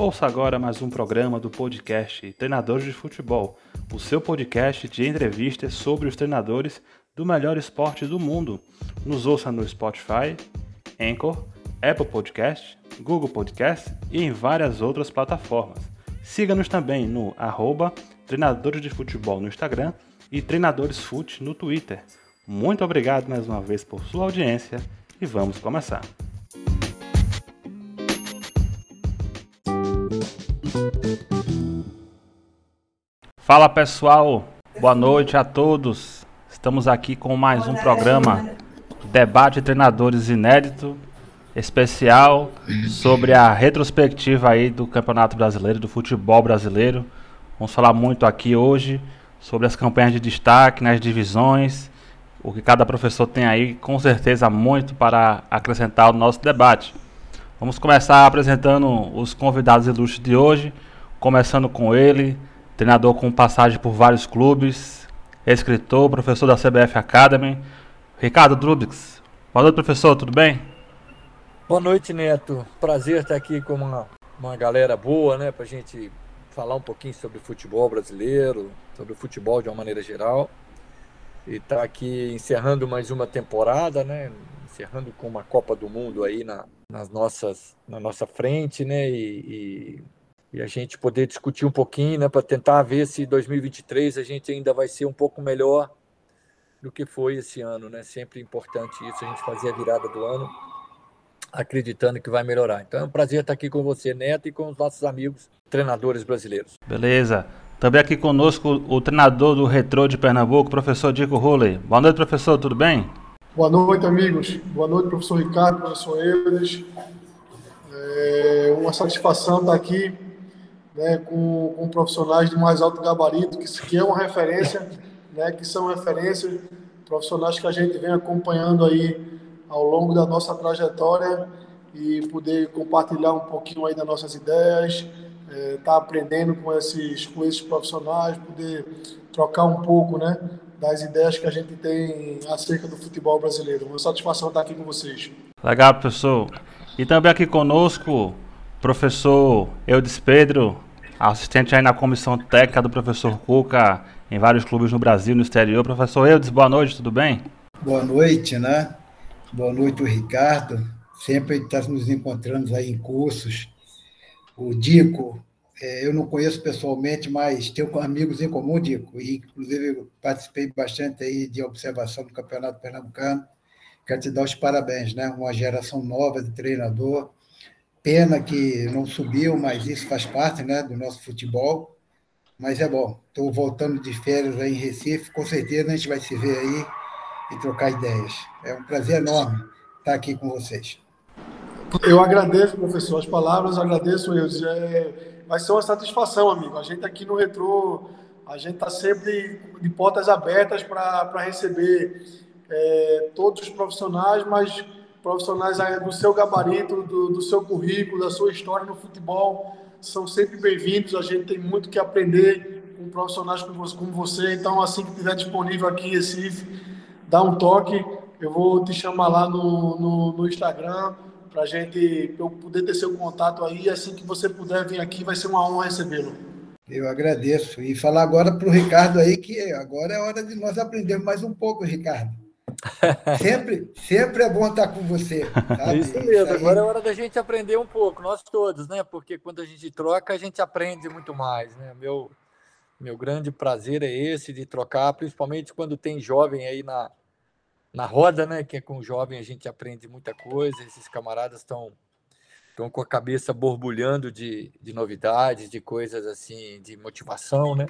Ouça agora mais um programa do podcast Treinadores de Futebol, o seu podcast de entrevistas sobre os treinadores do melhor esporte do mundo. Nos ouça no Spotify, Anchor, Apple Podcast, Google Podcast e em várias outras plataformas. Siga-nos também no arroba Treinadores de Futebol no Instagram e Treinadores Fute no Twitter. Muito obrigado mais uma vez por sua audiência e vamos começar. Fala pessoal, boa noite a todos. Estamos aqui com mais um programa Debate Treinadores Inédito, especial sobre a retrospectiva aí do Campeonato Brasileiro, do futebol brasileiro. Vamos falar muito aqui hoje sobre as campanhas de destaque nas divisões, o que cada professor tem aí, com certeza muito para acrescentar ao nosso debate. Vamos começar apresentando os convidados ilustres de hoje, começando com ele, treinador com passagem por vários clubes, escritor, professor da CBF Academy. Ricardo Drubix. Boa noite, professor, tudo bem? Boa noite, Neto. Prazer estar aqui com uma, uma galera boa, né, para a gente falar um pouquinho sobre futebol brasileiro, sobre o futebol de uma maneira geral. E tá aqui encerrando mais uma temporada, né, encerrando com uma Copa do Mundo aí na, nas nossas, na nossa frente, né, e, e e a gente poder discutir um pouquinho, né, para tentar ver se 2023 a gente ainda vai ser um pouco melhor do que foi esse ano, né? Sempre importante isso, a gente fazer a virada do ano acreditando que vai melhorar. Então é um prazer estar aqui com você, Neto, e com os nossos amigos treinadores brasileiros. Beleza. Também aqui conosco o treinador do Retrô de Pernambuco, professor Dico Ruley. Boa noite, professor, tudo bem? Boa noite, amigos. Boa noite, professor Ricardo, professor Eudes. É uma satisfação estar aqui né, com, com profissionais de mais alto gabarito, que, que é uma referência, né, que são referências, profissionais que a gente vem acompanhando aí ao longo da nossa trajetória e poder compartilhar um pouquinho aí das nossas ideias, estar é, tá aprendendo com esses, com esses profissionais, poder trocar um pouco, né, das ideias que a gente tem acerca do futebol brasileiro. Uma satisfação estar aqui com vocês. Legal, professor. E também aqui conosco Professor Eudes Pedro, assistente aí na comissão técnica do professor Cuca em vários clubes no Brasil no exterior. Professor Eudes, boa noite, tudo bem? Boa noite, né? Boa noite, Ricardo. Sempre está nos encontrando aí em cursos. O Dico, é, eu não conheço pessoalmente, mas tenho amigos em comum, Dico, e inclusive participei bastante aí de observação do Campeonato Pernambucano. Quero te dar os parabéns, né? Uma geração nova de treinador Pena que não subiu, mas isso faz parte né, do nosso futebol. Mas é bom. Estou voltando de férias aí em Recife. Com certeza a gente vai se ver aí e trocar ideias. É um prazer enorme estar aqui com vocês. Eu agradeço, professor, as palavras, agradeço, eu. É, vai ser uma satisfação, amigo. A gente aqui no Retro, a gente está sempre de portas abertas para receber é, todos os profissionais, mas profissionais do seu gabarito, do, do seu currículo, da sua história no futebol, são sempre bem-vindos. A gente tem muito que aprender com profissionais como você. Então, assim que estiver disponível aqui em Recife, dá um toque. Eu vou te chamar lá no, no, no Instagram para gente eu poder ter seu contato aí. Assim que você puder vir aqui, vai ser uma honra recebê-lo. Eu agradeço. E falar agora para o Ricardo aí que agora é hora de nós aprendermos mais um pouco, Ricardo. Sempre, sempre é bom estar com você. Sabe? Isso mesmo, agora é hora da gente aprender um pouco, nós todos, né? Porque quando a gente troca, a gente aprende muito mais, né? Meu, meu grande prazer é esse de trocar, principalmente quando tem jovem aí na, na roda, né? Que é com jovem a gente aprende muita coisa, esses camaradas estão estão com a cabeça borbulhando de, de novidades, de coisas assim, de motivação, né?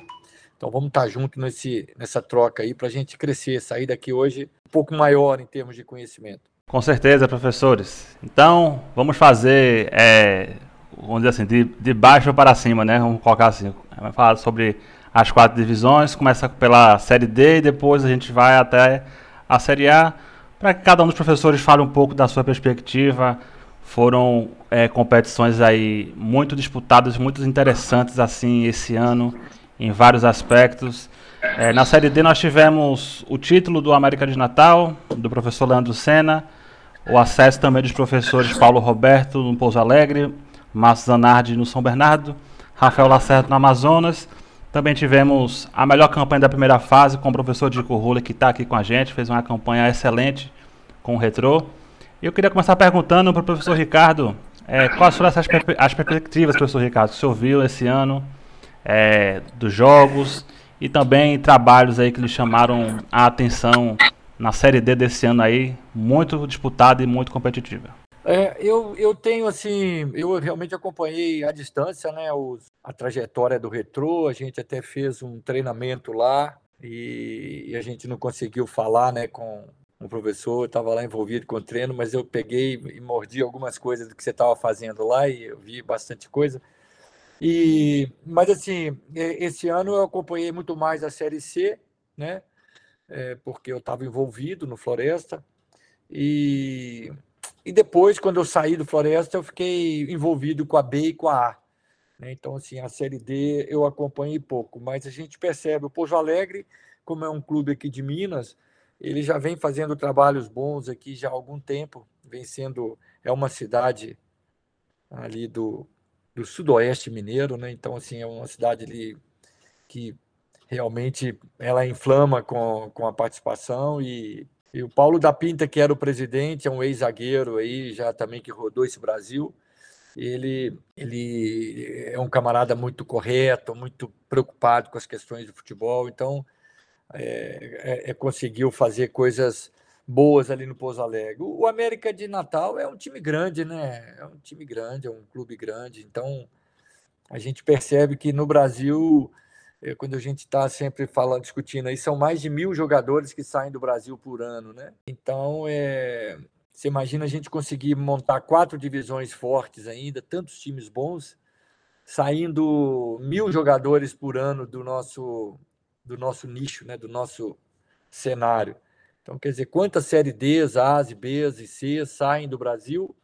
Então vamos estar junto nesse, nessa troca aí para a gente crescer, sair daqui hoje pouco maior em termos de conhecimento. Com certeza, professores. Então vamos fazer, é, vamos dizer assim, de, de baixo para cima, né? Vamos colocar assim, vamos falar sobre as quatro divisões, começa pela Série D e depois a gente vai até a Série A, para que cada um dos professores fale um pouco da sua perspectiva. Foram é, competições aí muito disputadas, muito interessantes assim esse ano em vários aspectos. É, na Série D nós tivemos o título do América de Natal, do professor Leandro Sena, o acesso também dos professores Paulo Roberto no Pouso Alegre, Márcio Zanardi no São Bernardo, Rafael Lacerda no Amazonas. Também tivemos a melhor campanha da primeira fase com o professor Dico Rula, que está aqui com a gente, fez uma campanha excelente com o Retrô. Eu queria começar perguntando para o professor Ricardo é, quais foram as, as perspectivas, professor Ricardo, que o senhor viu esse ano é, dos jogos e também trabalhos aí que lhe chamaram a atenção na Série D desse ano aí, muito disputada e muito competitiva. É, eu, eu tenho assim, eu realmente acompanhei à distância, né, os, a trajetória do Retrô, a gente até fez um treinamento lá e, e a gente não conseguiu falar, né, com o professor, estava lá envolvido com o treino, mas eu peguei e mordi algumas coisas do que você estava fazendo lá e eu vi bastante coisa. E, mas assim, esse ano eu acompanhei muito mais a Série C, né? É, porque eu estava envolvido no Floresta. E, e depois, quando eu saí do Floresta, eu fiquei envolvido com a B e com a A. Né? Então, assim, a Série D eu acompanhei pouco, mas a gente percebe, o Pouso Alegre, como é um clube aqui de Minas, ele já vem fazendo trabalhos bons aqui já há algum tempo, vem sendo, é uma cidade ali do, do sudoeste mineiro, né? Então, assim, é uma cidade ali que realmente ela inflama com, com a participação e, e o Paulo da Pinta, que era o presidente, é um ex-zagueiro aí, já também que rodou esse Brasil, ele, ele é um camarada muito correto, muito preocupado com as questões do futebol, então é, é, é conseguiu fazer coisas boas ali no Pouso Alegre. O América de Natal é um time grande, né? É um time grande, é um clube grande. Então, a gente percebe que no Brasil, eh, quando a gente está sempre falando, discutindo aí, são mais de mil jogadores que saem do Brasil por ano, né? Então, é, você imagina a gente conseguir montar quatro divisões fortes ainda, tantos times bons, saindo mil jogadores por ano do nosso, do nosso nicho, né? Do nosso cenário. Então, quer dizer, quantas série Ds, As, Bs e Cs saem do Brasil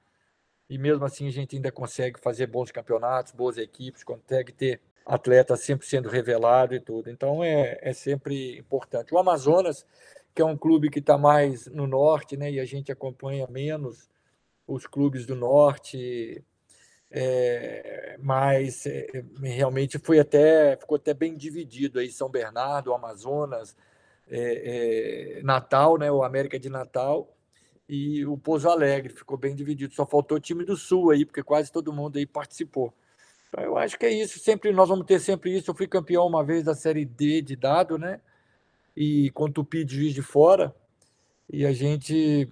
e mesmo assim a gente ainda consegue fazer bons campeonatos, boas equipes, consegue ter atletas sempre sendo revelado e tudo. Então é, é sempre importante. O Amazonas, que é um clube que está mais no norte, né, e a gente acompanha menos os clubes do norte, é, mas é, realmente foi até ficou até bem dividido aí São Bernardo, Amazonas, é, é, Natal, né, o América de Natal, e o Pouso Alegre, ficou bem dividido. Só faltou o time do Sul aí, porque quase todo mundo aí participou. Então, eu acho que é isso, sempre nós vamos ter sempre isso. Eu fui campeão uma vez da Série D de dado, né? E com o Tupi de Juiz de Fora, e a gente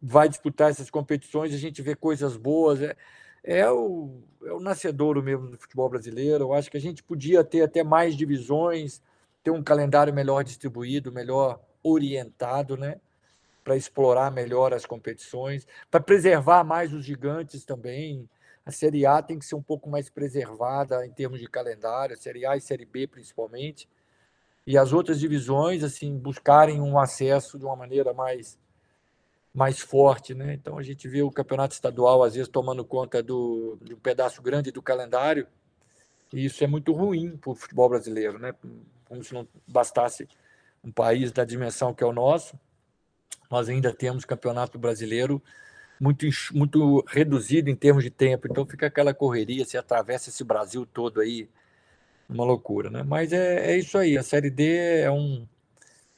vai disputar essas competições, a gente vê coisas boas. É, é, o, é o nascedouro mesmo do futebol brasileiro. Eu acho que a gente podia ter até mais divisões, ter um calendário melhor distribuído, melhor orientado, né? Para explorar melhor as competições, para preservar mais os gigantes também. A Série A tem que ser um pouco mais preservada em termos de calendário, a Série A e Série B principalmente. E as outras divisões, assim, buscarem um acesso de uma maneira mais mais forte, né? Então a gente vê o campeonato estadual às vezes tomando conta do, de um pedaço grande do calendário, e isso é muito ruim para o futebol brasileiro, né? Como se não bastasse um país da dimensão que é o nosso, nós ainda temos campeonato brasileiro muito, muito reduzido em termos de tempo, então fica aquela correria, se atravessa esse Brasil todo aí, uma loucura, né? Mas é, é isso aí, a Série D é um.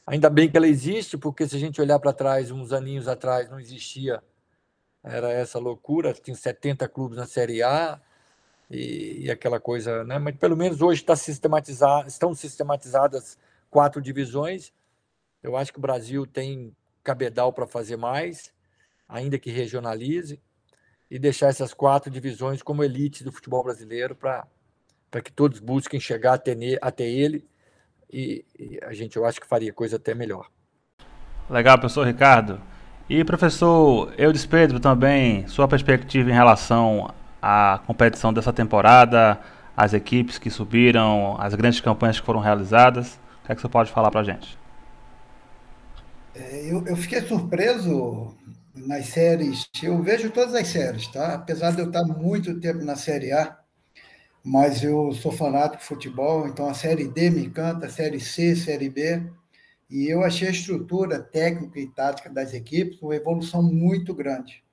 Ainda bem que ela existe, porque se a gente olhar para trás, uns aninhos atrás, não existia, era essa loucura, tinha 70 clubes na Série A, e, e aquela coisa, né? Mas pelo menos hoje está sistematizado, estão sistematizadas quatro divisões. Eu acho que o Brasil tem cabedal para fazer mais, ainda que regionalize, e deixar essas quatro divisões como elite do futebol brasileiro para que todos busquem chegar até, até ele. E, e, a gente, eu acho que faria coisa até melhor. Legal, professor Ricardo. E professor Eudes Pedro também, sua perspectiva em relação a competição dessa temporada, as equipes que subiram, as grandes campanhas que foram realizadas. O que é que você pode falar para a gente? É, eu, eu, fiquei surpreso nas séries. Eu vejo todas as séries, tá? Apesar de eu estar muito tempo na Série A, mas eu sou fanático de futebol, então a Série D me encanta, a Série C, Série B. E eu achei a estrutura técnica e tática das equipes uma evolução muito grande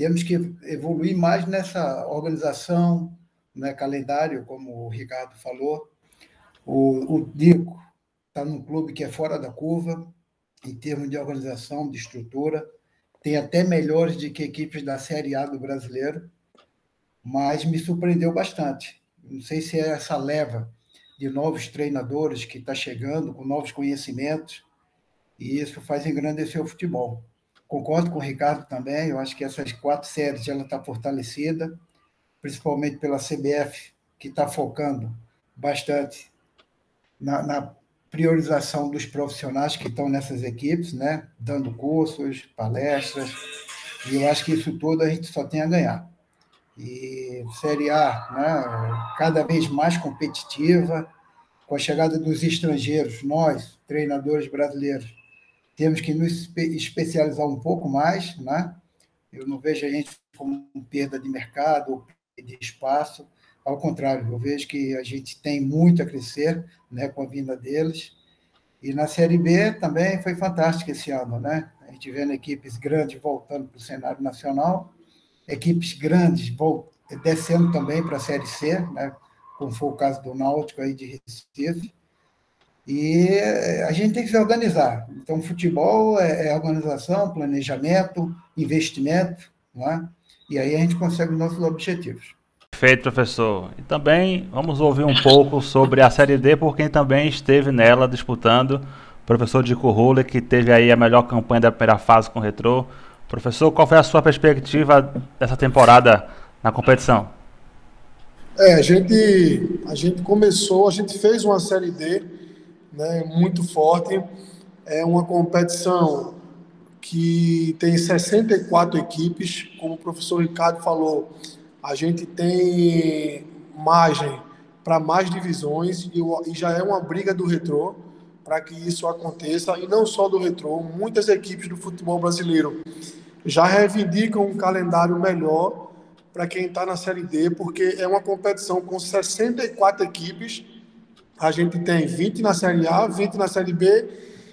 temos que evoluir mais nessa organização, né, calendário, como o Ricardo falou. O, o Dico está num clube que é fora da curva, em termos de organização, de estrutura, tem até melhores do que equipes da Série A do brasileiro, mas me surpreendeu bastante. Não sei se é essa leva de novos treinadores que está chegando com novos conhecimentos, e isso faz engrandecer o futebol. Concordo com o Ricardo também, eu acho que essas quatro séries ela está fortalecida, principalmente pela CBF, que está focando bastante na, na priorização dos profissionais que estão nessas equipes, né? dando cursos, palestras, e eu acho que isso tudo a gente só tem a ganhar. E Série A, né? cada vez mais competitiva, com a chegada dos estrangeiros, nós, treinadores brasileiros, temos que nos especializar um pouco mais, né? Eu não vejo a gente como perda de mercado ou de espaço, ao contrário, eu vejo que a gente tem muito a crescer né, com a vinda deles. E na Série B também foi fantástico esse ano, né? A gente vendo equipes grandes voltando para o cenário nacional, equipes grandes descendo também para a Série C, né? como foi o caso do Náutico aí de Recife. E a gente tem que se organizar. Então, futebol é, é organização, planejamento, investimento, não é? e aí a gente consegue os nossos objetivos. Perfeito, professor. E também vamos ouvir um pouco sobre a Série D, por quem também esteve nela disputando. O professor Dico Ruller, que teve aí a melhor campanha da primeira fase com o Retrô. Professor, qual foi a sua perspectiva dessa temporada na competição? É, a gente, a gente começou, a gente fez uma Série D né, muito forte. É uma competição que tem 64 equipes, como o professor Ricardo falou, a gente tem margem para mais divisões e, já é uma briga do retrô para que isso aconteça e não só do retrô, muitas equipes do futebol brasileiro já reivindicam um calendário melhor para quem está na Série D, porque é uma competição com 64 equipes. A gente tem 20 na Série A, 20 na Série B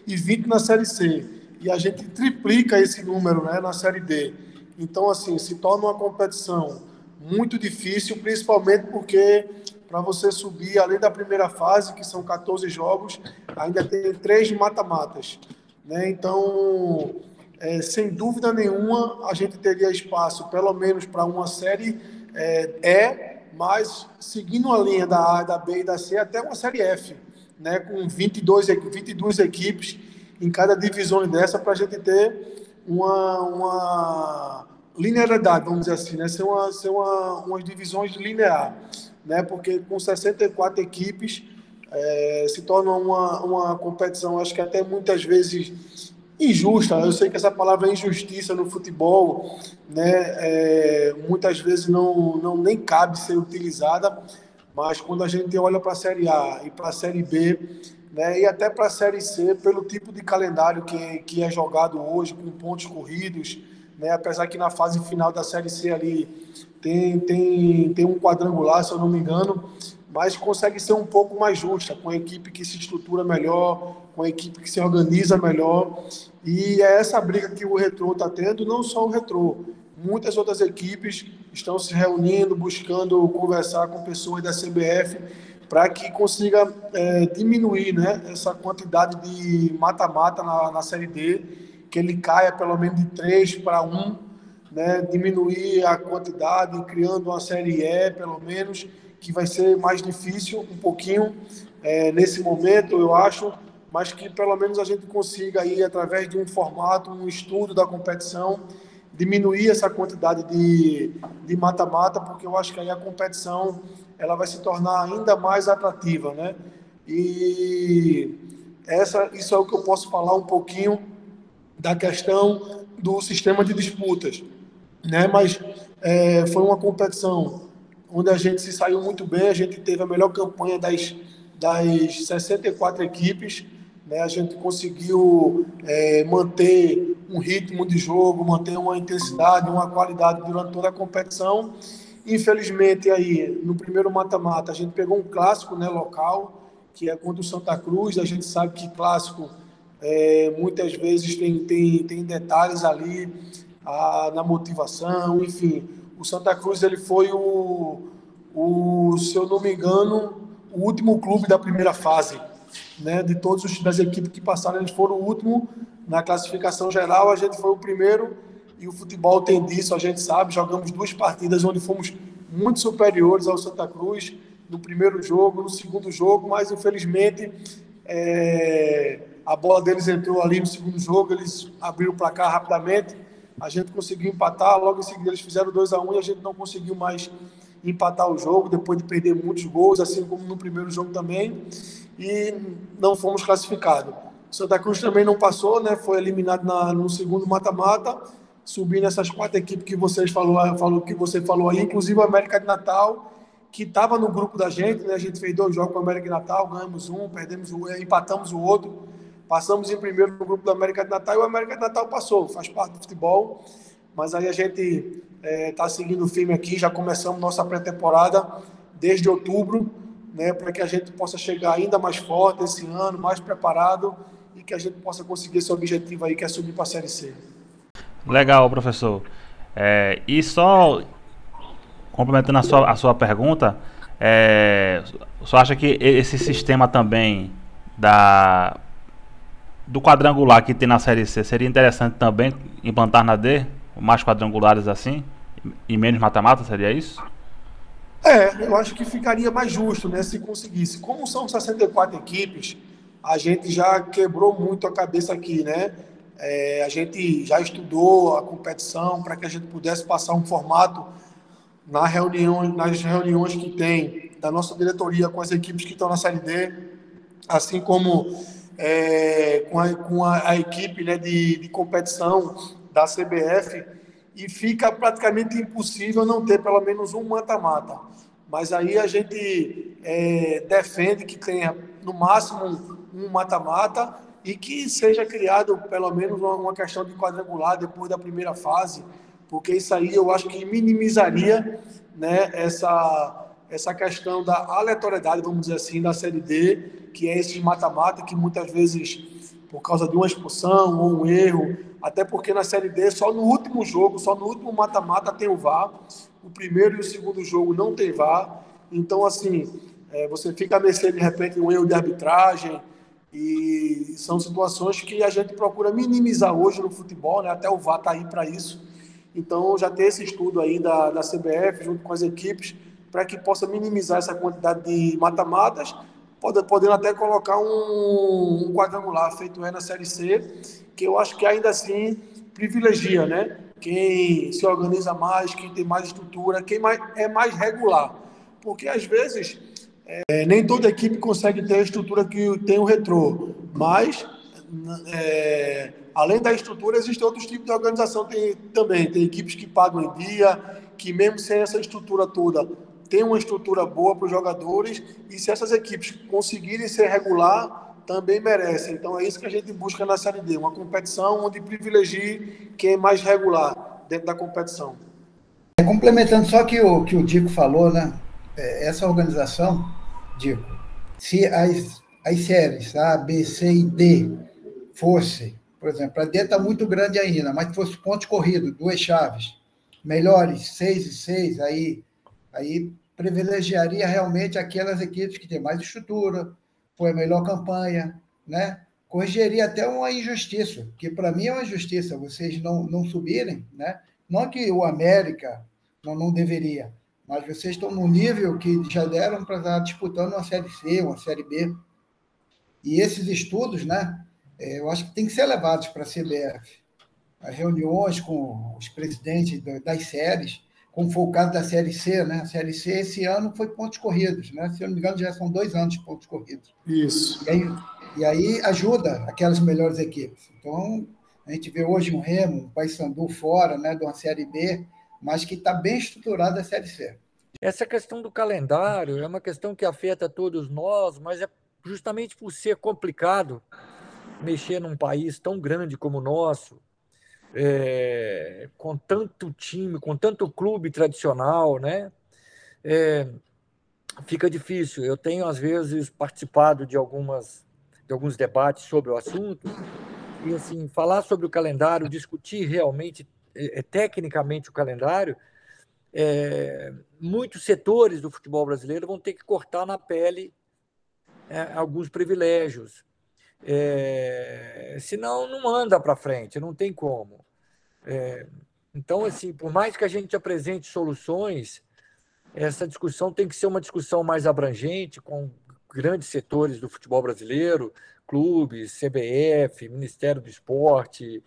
e 20 na Série C. E a gente triplica esse número né, na Série D. Então, assim, se torna uma competição muito difícil, principalmente porque para você subir, além da primeira fase, que são 14 jogos, ainda tem três mata-matas. Né? Então, é, sem dúvida nenhuma, a gente teria espaço, pelo menos para uma série é, E, mas seguindo a linha da A, da B e da C, até uma série F, né? com 22, 22 equipes em cada divisão dessa, para a gente ter uma, uma linearidade, vamos dizer assim, né? ser, uma, ser uma, umas divisões linear, né? porque com 64 equipes é, se torna uma, uma competição, acho que até muitas vezes injusta. Eu sei que essa palavra é injustiça no futebol, né? É, muitas vezes não, não nem cabe ser utilizada, mas quando a gente olha para a Série A e para a Série B, né, e até para a Série C, pelo tipo de calendário que, que é jogado hoje, com pontos corridos, né? Apesar que na fase final da Série C ali tem, tem, tem um quadrangular, se eu não me engano, mas consegue ser um pouco mais justa, com a equipe que se estrutura melhor, com a equipe que se organiza melhor. E é essa briga que o Retrô está tendo, não só o Retrô. Muitas outras equipes estão se reunindo, buscando conversar com pessoas da CBF para que consiga é, diminuir né, essa quantidade de mata-mata na, na Série D que ele caia pelo menos de 3 para 1, né? diminuir a quantidade, criando uma série E, pelo menos, que vai ser mais difícil um pouquinho é, nesse momento, eu acho, mas que pelo menos a gente consiga aí, através de um formato, um estudo da competição, diminuir essa quantidade de mata-mata, porque eu acho que aí a competição ela vai se tornar ainda mais atrativa, né? E essa, isso é o que eu posso falar um pouquinho da questão do sistema de disputas. Né? Mas é, foi uma competição onde a gente se saiu muito bem, a gente teve a melhor campanha das, das 64 equipes, né? a gente conseguiu é, manter um ritmo de jogo, manter uma intensidade, uma qualidade durante toda a competição. Infelizmente, aí, no primeiro mata-mata, a gente pegou um clássico né, local, que é contra o Santa Cruz, a gente sabe que clássico é, muitas vezes tem, tem, tem detalhes ali, a, na motivação, enfim. O Santa Cruz ele foi o, o, se eu não me engano, o último clube da primeira fase, né? De todos os das equipes que passaram, eles foram o último na classificação geral. A gente foi o primeiro e o futebol tem disso, a gente sabe. Jogamos duas partidas onde fomos muito superiores ao Santa Cruz no primeiro jogo, no segundo jogo, mas infelizmente é, a bola deles entrou ali no segundo jogo, eles abriram o placar rapidamente, a gente conseguiu empatar, logo em seguida eles fizeram 2 a 1 um, e a gente não conseguiu mais empatar o jogo, depois de perder muitos gols, assim como no primeiro jogo também, e não fomos classificados. Santa Cruz também não passou, né? Foi eliminado na, no segundo mata-mata, subindo essas quatro equipes que vocês falou, falou que você falou aí, inclusive o América de Natal, que estava no grupo da gente, né? A gente fez dois jogos com o América de Natal, ganhamos um, perdemos o, empatamos o outro, passamos em primeiro no grupo do América de Natal e o América de Natal passou, faz parte do futebol. Mas aí a gente está é, tá seguindo o filme aqui, já começamos nossa pré-temporada desde outubro, né, para que a gente possa chegar ainda mais forte esse ano, mais preparado e que a gente possa conseguir esse objetivo aí, que é subir para a Série C. Legal, professor. É, e só complementando a sua, a sua pergunta, é, você acha que esse sistema também da do quadrangular que tem na Série C seria interessante também implantar na D? mais quadrangulares assim? E menos mata-mata, seria isso? É, eu acho que ficaria mais justo, né, se conseguisse. Como são 64 equipes, a gente já quebrou muito a cabeça aqui, né? É, a gente já estudou a competição para que a gente pudesse passar um formato na reunião, nas reuniões que tem da nossa diretoria com as equipes que estão na Série D, assim como é, com, a, com a, a, equipe né, de, de competição da CBF e fica praticamente impossível não ter pelo menos um mata-mata. Mas aí a gente é, defende que tenha no máximo um mata-mata e que seja criado pelo menos uma questão de quadrangular depois da primeira fase, porque isso aí eu acho que minimizaria né, essa, essa questão da aleatoriedade, vamos dizer assim, da Série D, que é esse mata-mata que muitas vezes, por causa de uma expulsão ou um erro, até porque na Série D, só no último jogo, só no último mata-mata tem o VAR. O primeiro e o segundo jogo não tem VAR. Então, assim, é, você fica a mercê, de repente, um erro de arbitragem. E são situações que a gente procura minimizar hoje no futebol, né? até o VAR está aí para isso. Então, já tem esse estudo aí da, da CBF, junto com as equipes, para que possa minimizar essa quantidade de mata-matas, podendo até colocar um, um quadrangular feito é na Série C que eu acho que ainda assim privilegia, né? Quem se organiza mais, quem tem mais estrutura, quem mais, é mais regular. Porque às vezes é, nem toda equipe consegue ter a estrutura que tem o retrô, mas é, além da estrutura, existem outros tipos de organização tem, também. Tem equipes que pagam em dia, que mesmo sem essa estrutura toda, tem uma estrutura boa para os jogadores, e se essas equipes conseguirem ser regular, também merece. Então é isso que a gente busca na Série D, uma competição onde privilegie quem é mais regular dentro da competição. É, complementando só que o que o Dico falou, né? É, essa organização, Dico, se as, as séries A, B, C e D fosse, por exemplo, a D está muito grande ainda, mas fosse ponto corrido, duas chaves, melhores, seis e seis, aí, aí privilegiaria realmente aquelas equipes que têm mais estrutura, foi a melhor campanha, né? Corrigiria até uma injustiça, que para mim é uma injustiça vocês não, não subirem, né? Não que o América não, não deveria, mas vocês estão no nível que já deram para estar disputando uma Série C, uma Série B. E esses estudos, né? É, eu acho que tem que ser levados para a CBF. As reuniões com os presidentes das séries, como foi o caso da Série C, né? A Série C esse ano foi pontos corridos, né? Se eu não me engano, já são dois anos de pontos corridos. Isso. E aí, e aí ajuda aquelas melhores equipes. Então, a gente vê hoje um Remo, um Paysandu fora, né, de uma Série B, mas que está bem estruturada a Série C. Essa questão do calendário é uma questão que afeta todos nós, mas é justamente por ser complicado mexer num país tão grande como o nosso, é, com tanto time, com tanto clube tradicional, né? É, fica difícil. Eu tenho às vezes participado de algumas de alguns debates sobre o assunto e assim falar sobre o calendário, discutir realmente é, tecnicamente o calendário, é, muitos setores do futebol brasileiro vão ter que cortar na pele é, alguns privilégios. É, senão, não anda para frente, não tem como. É, então, assim, por mais que a gente apresente soluções, essa discussão tem que ser uma discussão mais abrangente, com grandes setores do futebol brasileiro, clubes, CBF, Ministério do Esporte,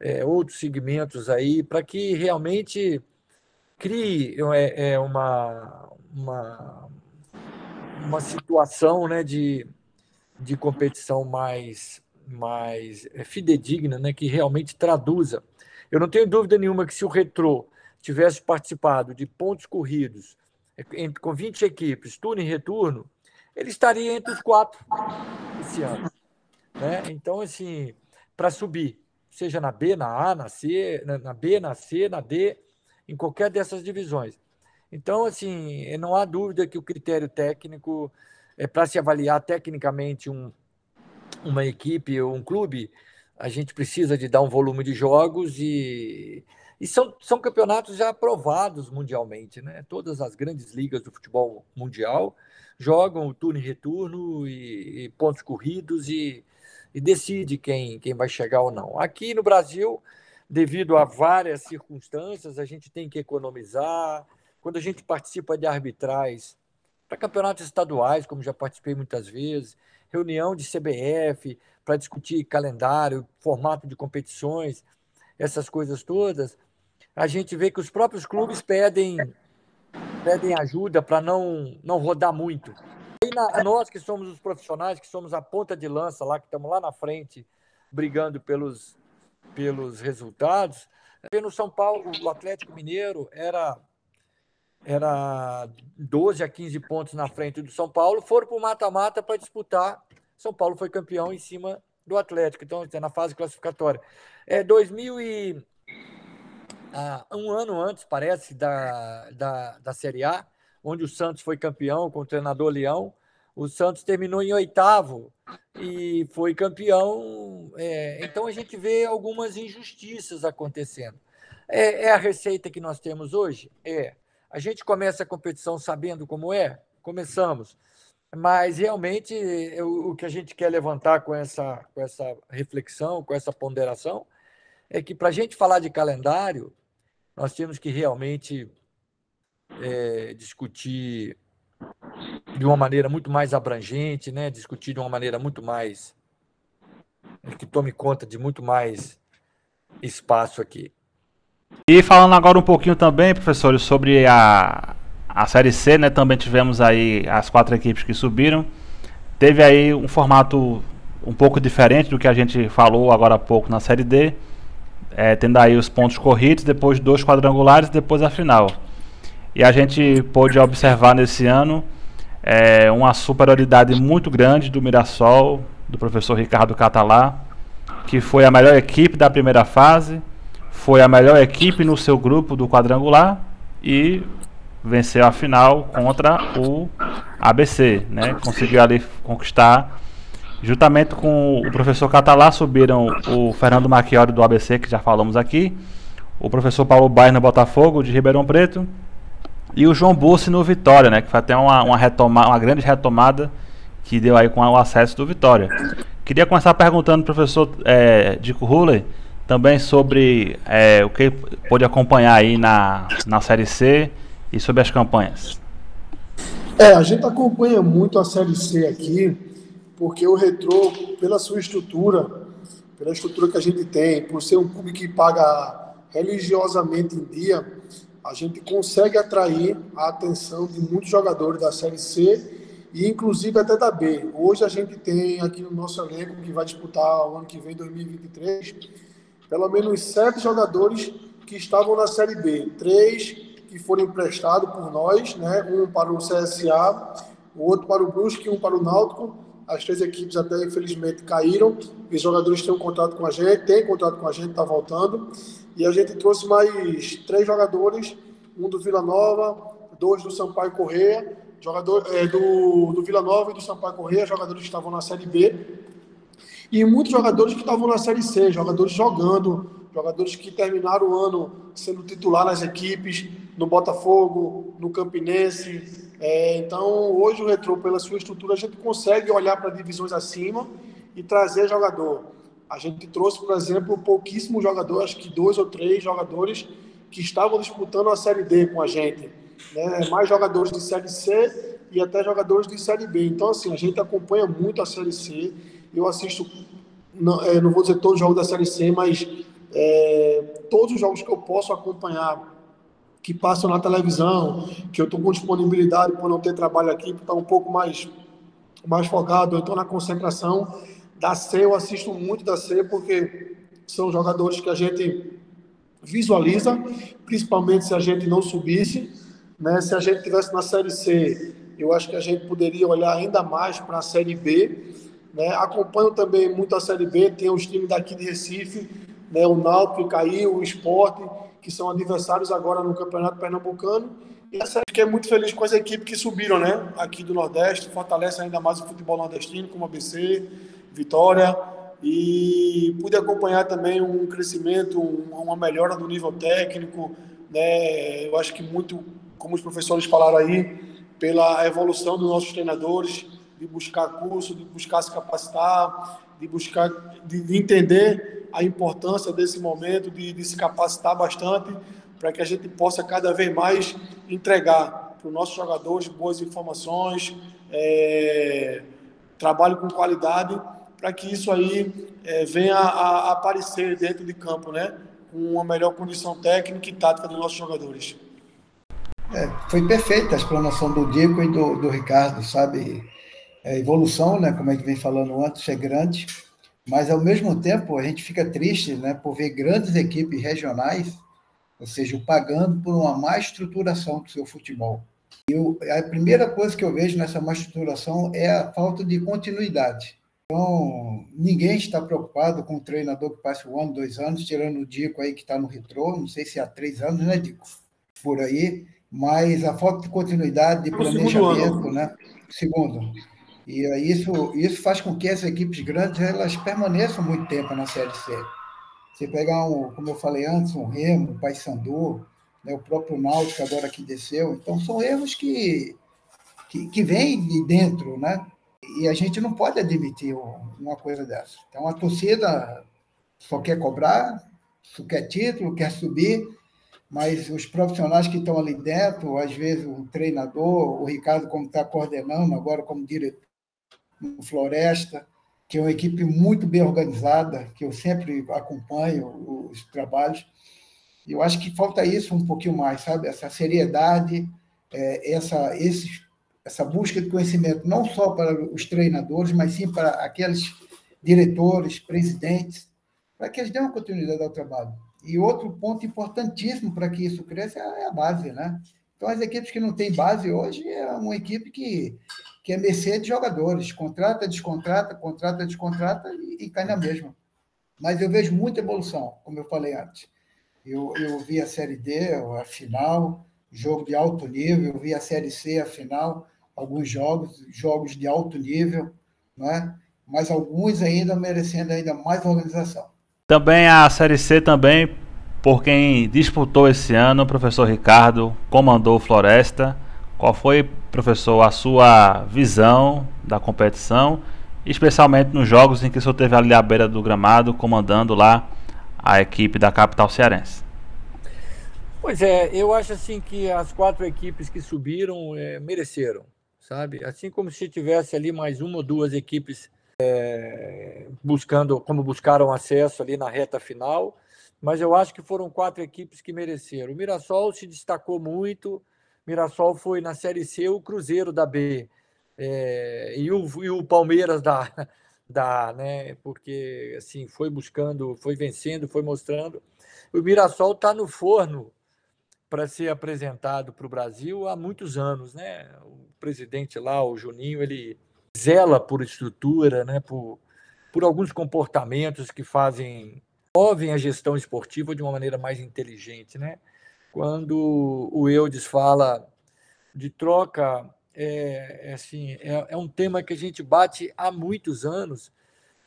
é, outros segmentos aí, para que realmente crie é, é uma, uma, uma situação né, de, de competição mais, mais é, fidedigna, né, que realmente traduza. Eu não tenho dúvida nenhuma que se o Retrô tivesse participado de pontos corridos com 20 equipes, turno e retorno, ele estaria entre os quatro esse ano. Né? Então, assim, para subir, seja na B, na A, na C, na B, na C, na D, em qualquer dessas divisões. Então, assim, não há dúvida que o critério técnico é para se avaliar tecnicamente um, uma equipe ou um clube, a gente precisa de dar um volume de jogos e e são, são campeonatos já aprovados mundialmente, né? Todas as grandes ligas do futebol mundial jogam o turno e retorno e, e pontos corridos e, e decide quem, quem vai chegar ou não. Aqui no Brasil, devido a várias circunstâncias, a gente tem que economizar. Quando a gente participa de arbitrais para campeonatos estaduais, como já participei muitas vezes, reunião de CBF para discutir calendário, formato de competições, essas coisas todas, a gente vê que os próprios clubes pedem, pedem ajuda para não, não rodar muito. E na, nós que somos os profissionais, que somos a ponta de lança lá, que estamos lá na frente, brigando pelos, pelos resultados, no São Paulo, o Atlético Mineiro era era 12 a 15 pontos na frente do São Paulo, foram para o mata-mata para disputar. São Paulo foi campeão em cima do Atlético, então na fase classificatória. É 2000 e ah, um ano antes, parece, da, da, da Série A, onde o Santos foi campeão com o treinador Leão. O Santos terminou em oitavo e foi campeão. É, então a gente vê algumas injustiças acontecendo. É, é, a receita que nós temos hoje? É. A gente começa a competição sabendo como é? Começamos. Mas realmente o, o que a gente quer levantar com essa, com essa reflexão, com essa ponderação, é que para a gente falar de calendário, nós temos que realmente é, discutir de uma maneira muito mais abrangente, né? discutir de uma maneira muito mais. que tome conta de muito mais espaço aqui. E falando agora um pouquinho também, professores, sobre a, a Série C, né? Também tivemos aí as quatro equipes que subiram. Teve aí um formato um pouco diferente do que a gente falou agora há pouco na Série D é, tendo aí os pontos corridos, depois dois quadrangulares, depois a final. E a gente pôde observar nesse ano é, uma superioridade muito grande do Mirassol, do professor Ricardo Catalá, que foi a melhor equipe da primeira fase, foi a melhor equipe no seu grupo do quadrangular e venceu a final contra o ABC, né? Conseguiu ali conquistar Juntamente com o professor Catalá subiram o Fernando Macchiori do ABC, que já falamos aqui, o professor Paulo Bairro no Botafogo, de Ribeirão Preto, e o João Bussi no Vitória, né, que foi até uma, uma, retoma, uma grande retomada que deu aí com o acesso do Vitória. Queria começar perguntando professor é, Dico Huller também sobre é, o que pôde acompanhar aí na, na Série C e sobre as campanhas. É, a gente acompanha muito a Série C aqui porque o Retrô, pela sua estrutura, pela estrutura que a gente tem, por ser um clube que paga religiosamente em dia, a gente consegue atrair a atenção de muitos jogadores da Série C e inclusive até da B. Hoje a gente tem aqui no nosso elenco que vai disputar o ano que vem, 2023, pelo menos sete jogadores que estavam na Série B. Três que foram emprestados por nós, né? um para o CSA, o outro para o Brusque e um para o Náutico as três equipes até infelizmente caíram. Os jogadores têm um contrato com a gente, tem contrato com a gente, está voltando. E a gente trouxe mais três jogadores, um do Vila Nova, dois do Sampaio Correia, jogador é, do, do Vila Nova e do Sampaio Correia, jogadores que estavam na Série B. E muitos jogadores que estavam na Série C, jogadores jogando jogadores que terminaram o ano sendo titular nas equipes, no Botafogo, no Campinense. É, então, hoje o Retro, pela sua estrutura, a gente consegue olhar para divisões acima e trazer jogador. A gente trouxe, por exemplo, pouquíssimos jogadores, acho que dois ou três jogadores que estavam disputando a Série D com a gente. Né? Mais jogadores de Série C e até jogadores de Série B. Então, assim, a gente acompanha muito a Série C. Eu assisto, não, é, não vou dizer todos os jogos da Série C, mas é, todos os jogos que eu posso acompanhar, que passam na televisão, que eu estou com disponibilidade por não ter trabalho aqui, por estar um pouco mais, mais focado, eu estou na concentração. Da C, eu assisto muito da C, porque são jogadores que a gente visualiza, principalmente se a gente não subisse. Né? Se a gente tivesse na Série C, eu acho que a gente poderia olhar ainda mais para a Série B. Né? Acompanho também muito a Série B, tem os times daqui de Recife, né? o Náutico que caiu, o Esporte, que são adversários agora no Campeonato Pernambucano. E a Série que é muito feliz com as equipes que subiram né? aqui do Nordeste, fortalece ainda mais o futebol nordestino, como a BC, Vitória, e pude acompanhar também um crescimento, uma melhora do nível técnico, né? Eu acho que muito, como os professores falaram aí, pela evolução dos nossos treinadores, de buscar curso, de buscar se capacitar, de buscar, de, de entender a importância desse momento, de, de se capacitar bastante, para que a gente possa cada vez mais entregar para os nossos jogadores boas informações, é, trabalho com qualidade para que isso aí é, venha a, a, aparecer dentro de campo, né? Uma melhor condição técnica e tática dos nossos jogadores. É, foi perfeita a explanação do Diego e do, do Ricardo, sabe? É, a evolução, né, como a gente vem falando antes, é grande, mas ao mesmo tempo a gente fica triste né, por ver grandes equipes regionais, ou seja, pagando por uma má estruturação do seu futebol. Eu, a primeira coisa que eu vejo nessa má estruturação é a falta de continuidade. Então, ninguém está preocupado com um treinador que passa um ano, dois anos, tirando o Dico aí que está no retrô, não sei se há três anos, né, Dico? Por aí, mas a falta de continuidade, de planejamento, né? Segundo. E isso, isso faz com que as equipes grandes elas permaneçam muito tempo na Série C. Você pegar, um, como eu falei antes, um Remo, um Paysandu, né, o próprio Náutico agora que desceu. Então, são erros que, que, que vêm de dentro, né? E a gente não pode admitir uma coisa dessa. Então, a torcida só quer cobrar, só quer título, quer subir, mas os profissionais que estão ali dentro, às vezes o treinador, o Ricardo, como está coordenando, agora como diretor no Floresta, que é uma equipe muito bem organizada, que eu sempre acompanho os trabalhos. Eu acho que falta isso um pouquinho mais, sabe? Essa seriedade, é, essa, esses essa busca de conhecimento não só para os treinadores, mas sim para aqueles diretores, presidentes, para que eles dêem uma continuidade ao trabalho. E outro ponto importantíssimo para que isso cresça é a base, né? Então, as equipes que não têm base hoje é uma equipe que, que é mercê de jogadores, contrata, descontrata, contrata, descontrata e, e cai na mesma. Mas eu vejo muita evolução, como eu falei antes. Eu, eu vi a Série D, a final, jogo de alto nível, eu vi a Série C, a final, alguns jogos, jogos de alto nível, não é? mas alguns ainda merecendo ainda mais organização. Também a Série C também, por quem disputou esse ano, o professor Ricardo comandou Floresta. Qual foi, professor, a sua visão da competição, especialmente nos jogos em que o senhor teve ali à beira do gramado, comandando lá a equipe da capital cearense? Pois é, eu acho assim que as quatro equipes que subiram é, mereceram sabe? Assim como se tivesse ali mais uma ou duas equipes é, buscando, como buscaram acesso ali na reta final, mas eu acho que foram quatro equipes que mereceram. O Mirassol se destacou muito, Mirassol foi na Série C o Cruzeiro da B, é, e, o, e o Palmeiras da, da, né? Porque assim foi buscando, foi vencendo, foi mostrando. O Mirassol está no forno para ser apresentado para o Brasil há muitos anos, né? O presidente lá, o Juninho, ele zela por estrutura, né? Por, por alguns comportamentos que fazem movem a gestão esportiva de uma maneira mais inteligente, né? Quando o Eudes fala de troca, é, é assim, é, é um tema que a gente bate há muitos anos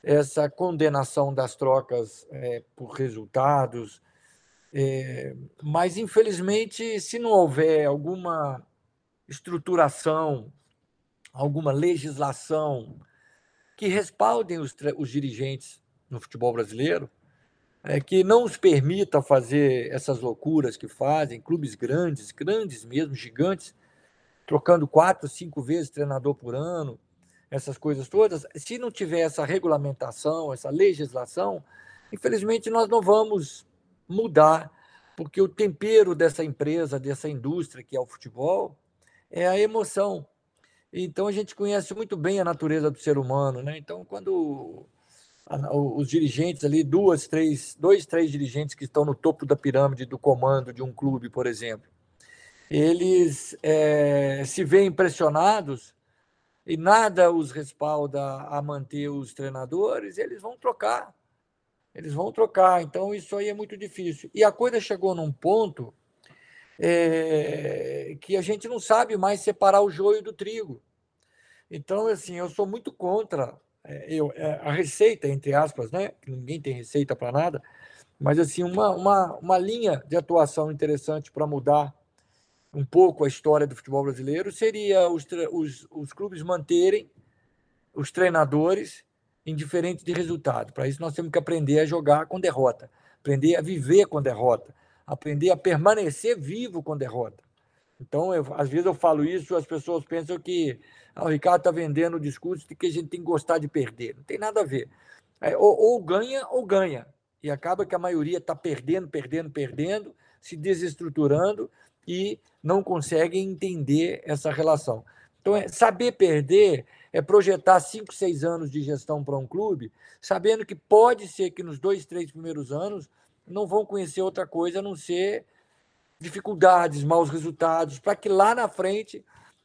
essa condenação das trocas é, por resultados. É, mas, infelizmente, se não houver alguma estruturação, alguma legislação que respaldem os, os dirigentes no futebol brasileiro, é, que não os permita fazer essas loucuras que fazem, clubes grandes, grandes mesmo, gigantes, trocando quatro, cinco vezes treinador por ano, essas coisas todas, se não tiver essa regulamentação, essa legislação, infelizmente nós não vamos mudar, porque o tempero dessa empresa, dessa indústria que é o futebol, é a emoção. Então a gente conhece muito bem a natureza do ser humano, né? Então quando os dirigentes ali, duas, três, dois, três dirigentes que estão no topo da pirâmide do comando de um clube, por exemplo, eles é, se veem impressionados e nada os respalda a manter os treinadores, eles vão trocar. Eles vão trocar. Então, isso aí é muito difícil. E a coisa chegou num ponto é, que a gente não sabe mais separar o joio do trigo. Então, assim, eu sou muito contra eu, é, a receita, entre aspas, né? Ninguém tem receita para nada, mas assim, uma, uma, uma linha de atuação interessante para mudar um pouco a história do futebol brasileiro seria os, os, os clubes manterem os treinadores indiferentes de resultado. Para isso, nós temos que aprender a jogar com derrota, aprender a viver com derrota, aprender a permanecer vivo com derrota. Então, eu, às vezes eu falo isso, as pessoas pensam que ah, o Ricardo está vendendo o discurso de que a gente tem que gostar de perder. Não tem nada a ver. É, ou, ou ganha ou ganha. E acaba que a maioria está perdendo, perdendo, perdendo, se desestruturando e não conseguem entender essa relação. Então, é, saber perder é projetar cinco, seis anos de gestão para um clube, sabendo que pode ser que nos dois, três primeiros anos não vão conhecer outra coisa a não ser dificuldades, maus resultados, para que lá na frente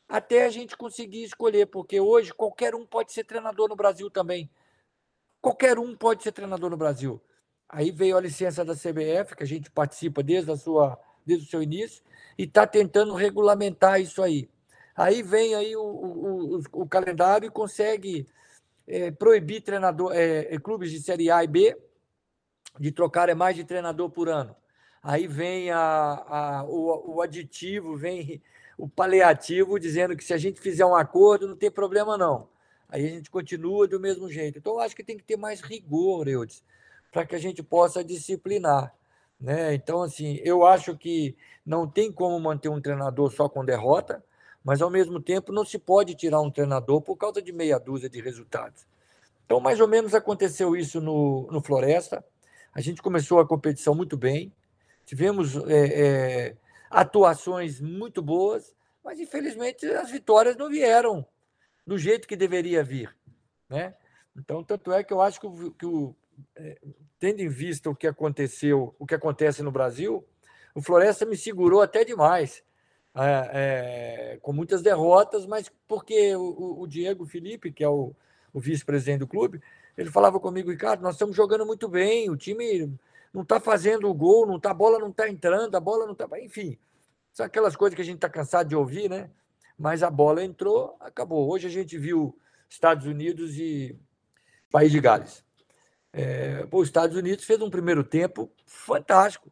até a gente conseguir escolher, porque hoje qualquer um pode ser treinador no Brasil também. Qualquer um pode ser treinador no Brasil. Aí veio a licença da CBF, que a gente participa desde, a sua, desde o seu início, e está tentando regulamentar isso aí. Aí vem aí o, o, o, o calendário e consegue é, proibir treinador, é, clubes de Série A e B de trocar mais de treinador por ano. Aí vem a, a, o, o aditivo, vem o paliativo dizendo que se a gente fizer um acordo, não tem problema não. Aí a gente continua do mesmo jeito. Então, eu acho que tem que ter mais rigor, Eudes, para que a gente possa disciplinar. Né? Então, assim, eu acho que não tem como manter um treinador só com derrota, mas ao mesmo tempo não se pode tirar um treinador por causa de meia dúzia de resultados. Então, mais ou menos aconteceu isso no, no Floresta. A gente começou a competição muito bem, tivemos é, é, atuações muito boas, mas infelizmente as vitórias não vieram do jeito que deveria vir. Né? Então, tanto é que eu acho que, que o, é, tendo em vista o que aconteceu, o que acontece no Brasil, o Floresta me segurou até demais, é, é, com muitas derrotas, mas porque o, o Diego Felipe, que é o, o vice-presidente do clube, ele falava comigo, Ricardo, nós estamos jogando muito bem, o time não está fazendo o gol, não tá, a bola não está entrando, a bola não está. Enfim, são aquelas coisas que a gente está cansado de ouvir, né? Mas a bola entrou, acabou. Hoje a gente viu Estados Unidos e País de Gales. É, pô, os Estados Unidos fez um primeiro tempo fantástico.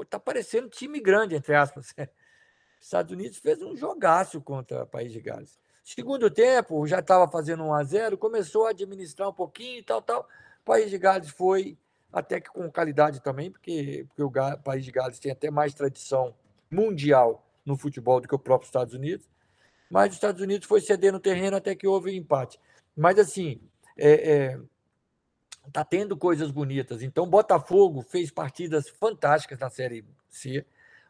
Está parecendo time grande, entre aspas. Estados Unidos fez um jogaço contra o País de Gales. Segundo tempo, já estava fazendo 1 a 0 começou a administrar um pouquinho e tal, tal. O País de Gales foi até que com qualidade também, porque, porque o país de Gales tem até mais tradição mundial no futebol do que o próprio Estados Unidos. Mas os Estados Unidos foi ceder no terreno até que houve empate. Mas assim, é, é, tá tendo coisas bonitas. Então, Botafogo fez partidas fantásticas na Série C.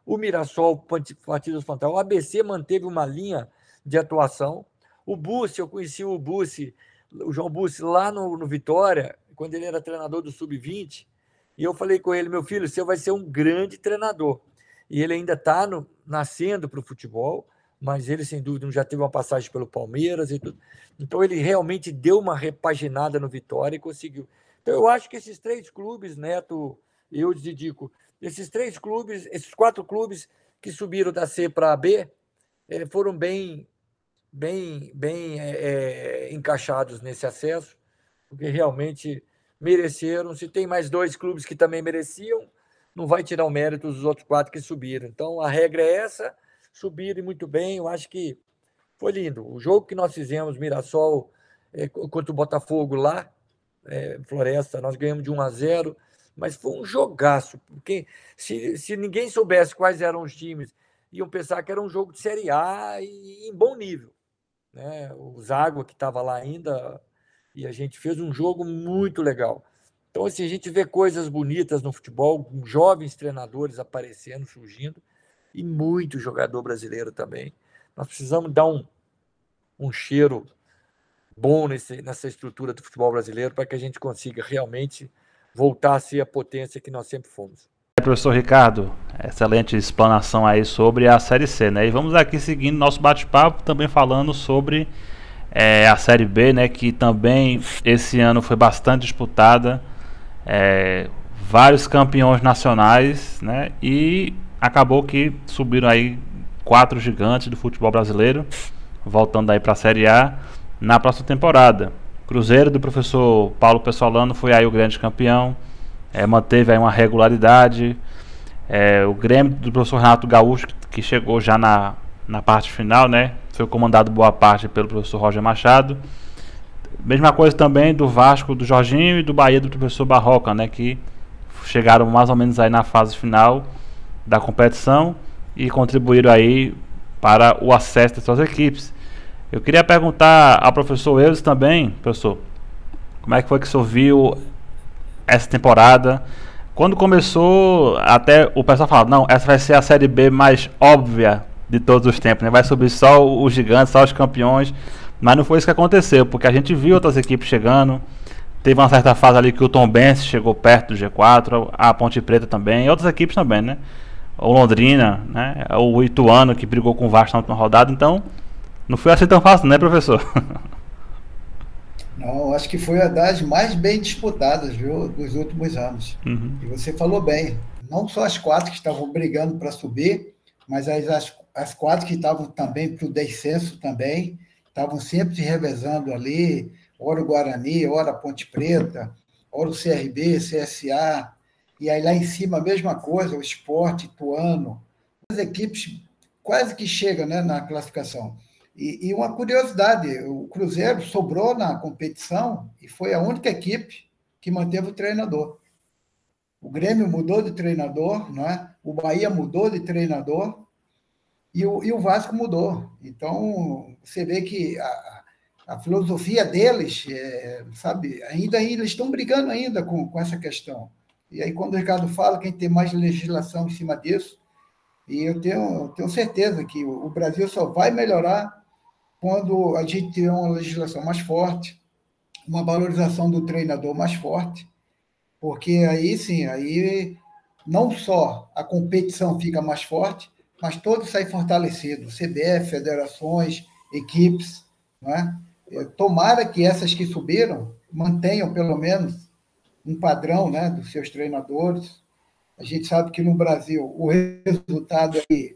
O Mirassol, partidas fantásticas. O ABC manteve uma linha de atuação. O Bussi, eu conheci o Bussi, o João Bussi, lá no, no Vitória, quando ele era treinador do Sub-20, e eu falei com ele, meu filho, você vai ser um grande treinador. E ele ainda está nascendo para o futebol, mas ele, sem dúvida, já teve uma passagem pelo Palmeiras e tudo. Então, ele realmente deu uma repaginada no Vitória e conseguiu. Então, eu acho que esses três clubes, Neto, eu dedico, esses três clubes, esses quatro clubes que subiram da C para a B, eh, foram bem, bem, bem é, encaixados nesse acesso porque realmente mereceram. Se tem mais dois clubes que também mereciam, não vai tirar o mérito dos outros quatro que subiram. Então a regra é essa, subirem muito bem. Eu acho que foi lindo. O jogo que nós fizemos, Mirassol é, contra o Botafogo lá, é, Floresta, nós ganhamos de 1 a 0, mas foi um jogaço. Porque se, se ninguém soubesse quais eram os times, iam pensar que era um jogo de Série A e, em bom nível. Né? O Zágua, que estava lá ainda, e a gente fez um jogo muito legal. Então, assim, a gente vê coisas bonitas no futebol, jovens treinadores aparecendo, surgindo, e muito jogador brasileiro também. Nós precisamos dar um, um cheiro bom nesse, nessa estrutura do futebol brasileiro para que a gente consiga realmente voltar a ser a potência que nós sempre fomos. Professor Ricardo, excelente explanação aí sobre a Série C, né? E vamos aqui seguindo nosso bate-papo, também falando sobre é, a Série B, né? Que também esse ano foi bastante disputada, é, vários campeões nacionais, né? E acabou que subiram aí quatro gigantes do futebol brasileiro, voltando aí para a Série A na próxima temporada. Cruzeiro do professor Paulo Pessolano foi aí o grande campeão, é, manteve aí uma regularidade. É, o Grêmio do professor Renato Gaúcho, que chegou já na, na parte final, né? Comandado boa parte pelo professor Roger Machado. Mesma coisa também do Vasco do Jorginho e do Bahia do professor Barroca, né? Que chegaram mais ou menos aí na fase final da competição e contribuíram aí para o acesso das suas equipes. Eu queria perguntar ao professor Eudes também, professor, como é que foi que o senhor viu essa temporada? Quando começou, até o pessoal falava, não, essa vai ser a série B mais óbvia de todos os tempos, né? Vai subir só os gigantes, só os campeões. Mas não foi isso que aconteceu, porque a gente viu outras equipes chegando. Teve uma certa fase ali que o Tom Benz chegou perto do G4, a Ponte Preta também, e outras equipes também, né? O Londrina, né? O Ituano que brigou com o Vasco na última rodada, então não foi assim tão fácil, né, professor? Não, acho que foi a das mais bem disputadas, viu, dos últimos anos. Uhum. E você falou bem, não só as quatro que estavam brigando para subir, mas as, as, as, quatro que estavam também para o descenso também, estavam sempre se revezando ali, ora o Guarani, ora a Ponte Preta, ora o CRB, CSA, e aí lá em cima a mesma coisa, o Esporte, Tuano, as equipes quase que chegam né, na classificação. E, e, uma curiosidade: o Cruzeiro sobrou na competição e foi a única equipe que manteve o treinador. O Grêmio mudou de treinador, não é? o Bahia mudou de treinador e o, e o Vasco mudou. Então, você vê que a, a filosofia deles, é, sabe, ainda, eles estão brigando ainda com, com essa questão. E aí, quando o Ricardo fala que a gente tem mais legislação em cima disso, e eu tenho, tenho certeza que o Brasil só vai melhorar quando a gente tiver uma legislação mais forte, uma valorização do treinador mais forte, porque aí sim, aí não só a competição fica mais forte, mas todo sai fortalecido, CBF, federações, equipes, não é? Tomara que essas que subiram mantenham pelo menos um padrão, né, dos seus treinadores. A gente sabe que no Brasil o resultado é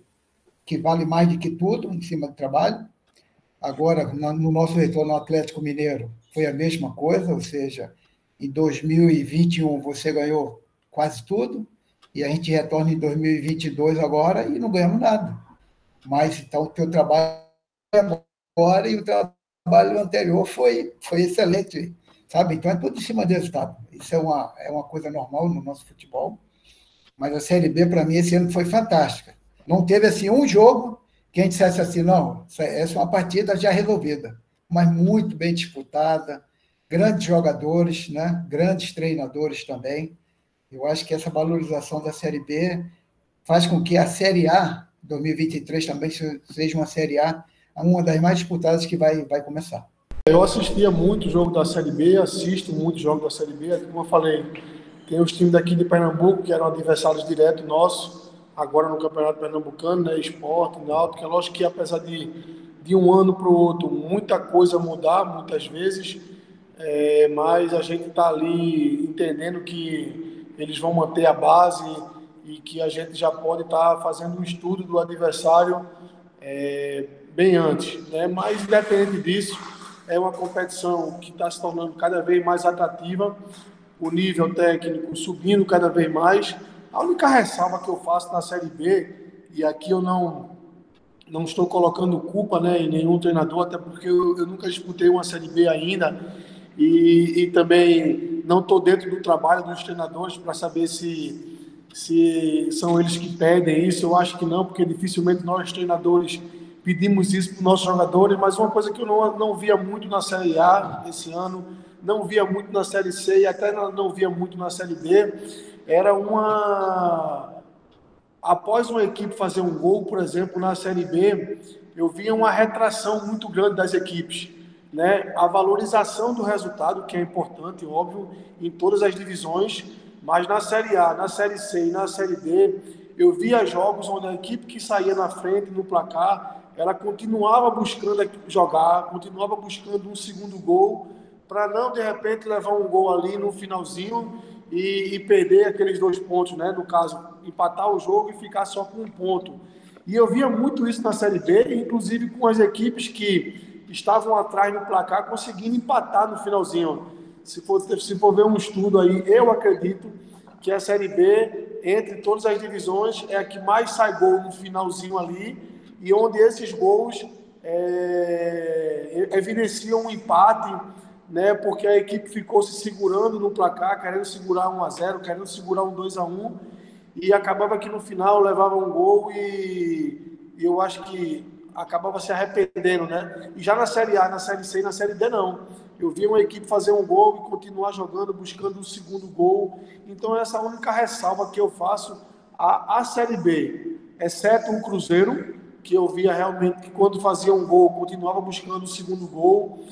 que vale mais do que tudo em cima do trabalho. Agora, no nosso retorno ao Atlético Mineiro, foi a mesma coisa, ou seja, em 2021 você ganhou quase tudo, e a gente retorna em 2022 agora e não ganhamos nada. Mas então o teu trabalho agora e o trabalho anterior foi, foi excelente, sabe? Então é tudo em cima do resultado. Isso é uma, é uma coisa normal no nosso futebol. Mas a Série B, para mim, esse ano foi fantástica. Não teve assim um jogo quem dissesse assim, não, essa é uma partida já resolvida, mas muito bem disputada, grandes jogadores, né? grandes treinadores também. Eu acho que essa valorização da Série B faz com que a Série A 2023 também seja uma Série A, uma das mais disputadas que vai, vai começar. Eu assistia muito o jogo da Série B, assisto muito o jogo da Série B, como eu falei, tem os times daqui de Pernambuco que eram adversários diretos nossos, agora no Campeonato Pernambucano, né, esporte, náutico, é lógico que apesar de, de um ano para o outro muita coisa mudar, muitas vezes, é, mas a gente está ali entendendo que eles vão manter a base e que a gente já pode estar tá fazendo um estudo do adversário é, bem antes. Né? Mas, independente disso, é uma competição que está se tornando cada vez mais atrativa, o nível técnico subindo cada vez mais. A única ressalva que eu faço na Série B, e aqui eu não não estou colocando culpa né, em nenhum treinador, até porque eu, eu nunca disputei uma Série B ainda, e, e também não estou dentro do trabalho dos treinadores para saber se, se são eles que pedem isso. Eu acho que não, porque dificilmente nós, treinadores, pedimos isso para os nossos jogadores. Mas uma coisa que eu não, não via muito na Série A esse ano, não via muito na Série C e até não, via muito na Série B, era uma. Após uma equipe fazer um gol, por exemplo, na Série B, eu via uma retração muito grande das equipes né, a valorização do resultado, que é importante, óbvio, em todas as divisões, mas na Série A, na Série C e na Série D, eu via jogos onde a equipe que saía na frente no placar, ela continuava buscando jogar, continuava buscando um segundo gol, para não de repente levar um gol ali no finalzinho e, e, perder aqueles dois pontos, né? No caso, empatar o jogo e ficar só com um ponto. E eu via muito isso na Série B, inclusive com as equipes que estavam atrás no placar, conseguindo empatar no finalzinho. Se for, se for ver um estudo aí, eu acredito que a Série B, entre todas as divisões, é a que mais sai gol no finalzinho ali, e onde esses gols é, evidenciam um empate, né, porque a equipe ficou se segurando no placar, querendo segurar 1 a 0 querendo segurar um 2 a 1 e acabava que no final levava um gol e, e eu acho que acabava se arrependendo, né? E já na Série A, na Série C e na Série D, não. Eu vi uma equipe fazer um gol e continuar jogando, buscando um segundo gol. Então, essa é a única ressalva que eu faço à, à Série B, exceto o Cruzeiro, que eu via realmente que quando fazia um gol, continuava buscando o segundo gol.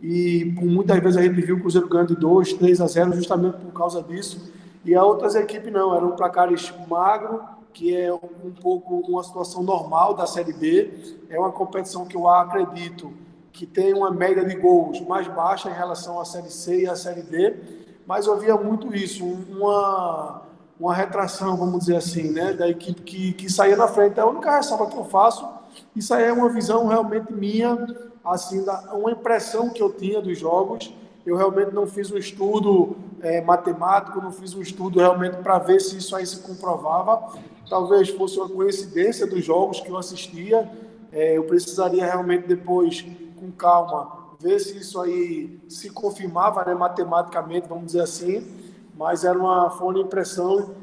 E muitas vezes a gente viu o Cruzeiro ganhando de 2, 3 a 0, justamente por causa disso. E as outras equipes não, eram placares magros que é um pouco uma situação normal da Série B. É uma competição que eu acredito que tem uma média de gols mais baixa em relação à Série C e à Série D, mas eu via muito isso, uma, uma retração, vamos dizer assim, né, da equipe que, que saía na frente. É a única ressalva que eu faço, isso aí é uma visão realmente minha, assim, da, uma impressão que eu tinha dos jogos. Eu realmente não fiz um estudo é, matemático, não fiz um estudo realmente para ver se isso aí se comprovava, talvez fosse uma coincidência dos jogos que eu assistia. É, eu precisaria realmente depois, com calma, ver se isso aí se confirmava né, matematicamente, vamos dizer assim. Mas era uma, foi uma impressão,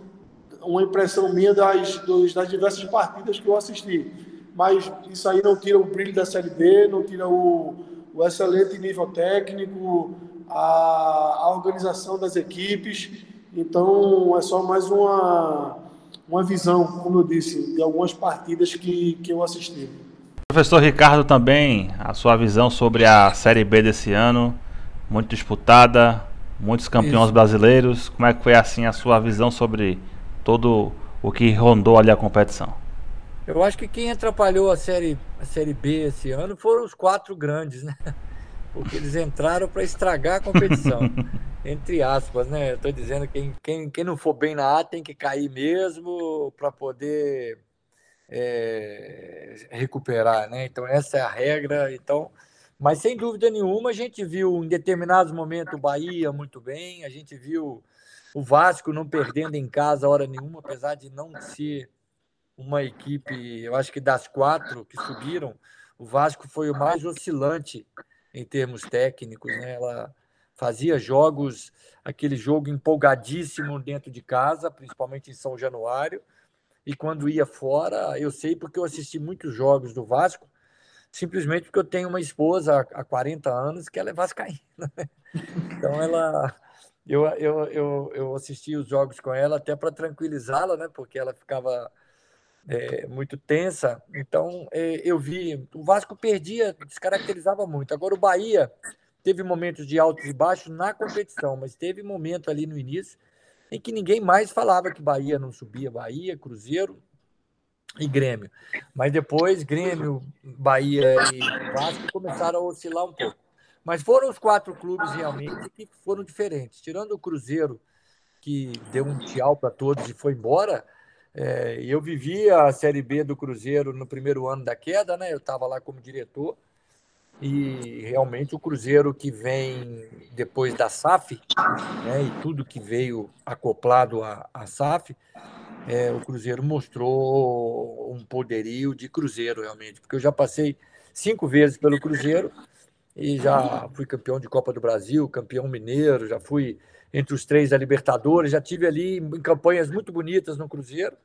uma impressão minha das, das diversas partidas que eu assisti. Mas isso aí não tira o brilho da Série B, não tira o, o excelente nível técnico, a, a organização das equipes. Então, é só mais uma uma visão, como eu disse, de algumas partidas que, que eu assisti. Professor Ricardo, também a sua visão sobre a Série B desse ano, muito disputada, muitos campeões Isso. brasileiros. Como é que foi assim a sua visão sobre todo o que rondou ali a competição? Eu acho que quem atrapalhou a série, a série B esse ano foram os quatro grandes, né? Porque eles entraram para estragar a competição. entre aspas, né? Estou dizendo que quem, quem, quem não for bem na A tem que cair mesmo para poder é, recuperar, né? Então essa é a regra. Então, mas sem dúvida nenhuma a gente viu em determinados momentos o Bahia muito bem, a gente viu o Vasco não perdendo em casa hora nenhuma, apesar de não ser uma equipe, eu acho que das quatro que subiram, o Vasco foi o mais oscilante em termos técnicos, né? Ela fazia jogos, aquele jogo empolgadíssimo dentro de casa, principalmente em São Januário. E quando ia fora, eu sei porque eu assisti muitos jogos do Vasco, simplesmente porque eu tenho uma esposa há 40 anos que ela é vascaína. Né? Então ela eu, eu, eu, eu assisti os jogos com ela até para tranquilizá-la, né? Porque ela ficava é, muito tensa. Então é, eu vi o Vasco perdia, descaracterizava muito. Agora o Bahia teve momentos de altos e baixos na competição, mas teve momento ali no início em que ninguém mais falava que Bahia não subia, Bahia, Cruzeiro e Grêmio. Mas depois Grêmio, Bahia e Vasco começaram a oscilar um pouco. Mas foram os quatro clubes realmente que foram diferentes. Tirando o Cruzeiro, que deu um tchau para todos e foi embora, é, eu vivia a Série B do Cruzeiro no primeiro ano da queda, né? Eu estava lá como diretor E realmente o Cruzeiro que vem depois da SAF, né, e tudo que veio acoplado à, à SAF, é, o Cruzeiro mostrou um poderio de Cruzeiro, realmente. Porque eu já passei cinco vezes pelo Cruzeiro e já fui campeão de Copa do Brasil, campeão mineiro, já fui entre os três da Libertadores, já tive ali em campanhas muito bonitas no Cruzeiro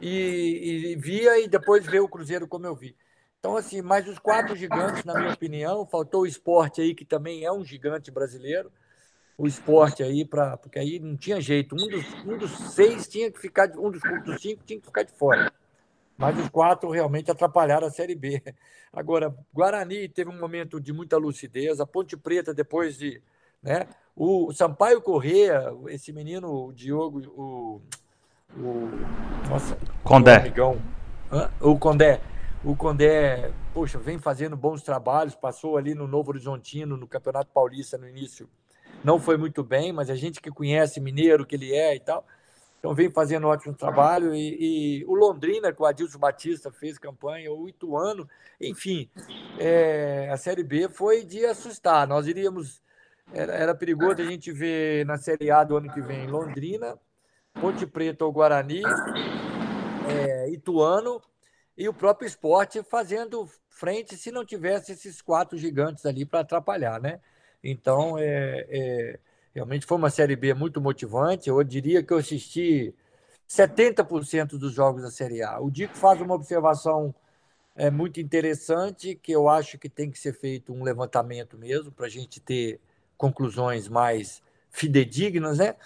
e, e via e depois ver o Cruzeiro como eu vi. Então, assim, mais os quatro gigantes, na minha opinião, faltou o esporte aí, que também é um gigante brasileiro, o esporte aí, pra, porque aí não tinha jeito. Um dos, um dos seis tinha que ficar, um dos, dos cinco tinha que ficar de fora. Mas os quatro realmente atrapalharam a Série B. Agora, Guarani teve um momento de muita lucidez, a Ponte Preta, depois de. Né, o Sampaio Corrêa, esse menino, o Diogo, o. o nossa, Condé. O, o Condé. O Condé, poxa, vem fazendo bons trabalhos, passou ali no Novo Horizontino, no Campeonato Paulista no início. Não foi muito bem, mas a gente que conhece Mineiro, que ele é e tal, então vem fazendo um ótimo trabalho. E, e o Londrina, que o Adilson Batista fez campanha, o Ituano, enfim, é, a Série B foi de assustar. Nós iríamos. Era, era perigoso a gente ver na Série A do ano que vem Londrina, Ponte Preta ou Guarani, é, Ituano e o próprio esporte fazendo frente se não tivesse esses quatro gigantes ali para atrapalhar, né? Então, é, é Realmente foi uma Série B muito motivante. Eu diria que eu assisti 70% dos jogos da Série A. O Dico faz uma observação é, muito interessante, que eu acho que tem que ser feito um levantamento mesmo, para a gente ter conclusões mais fidedignas, né?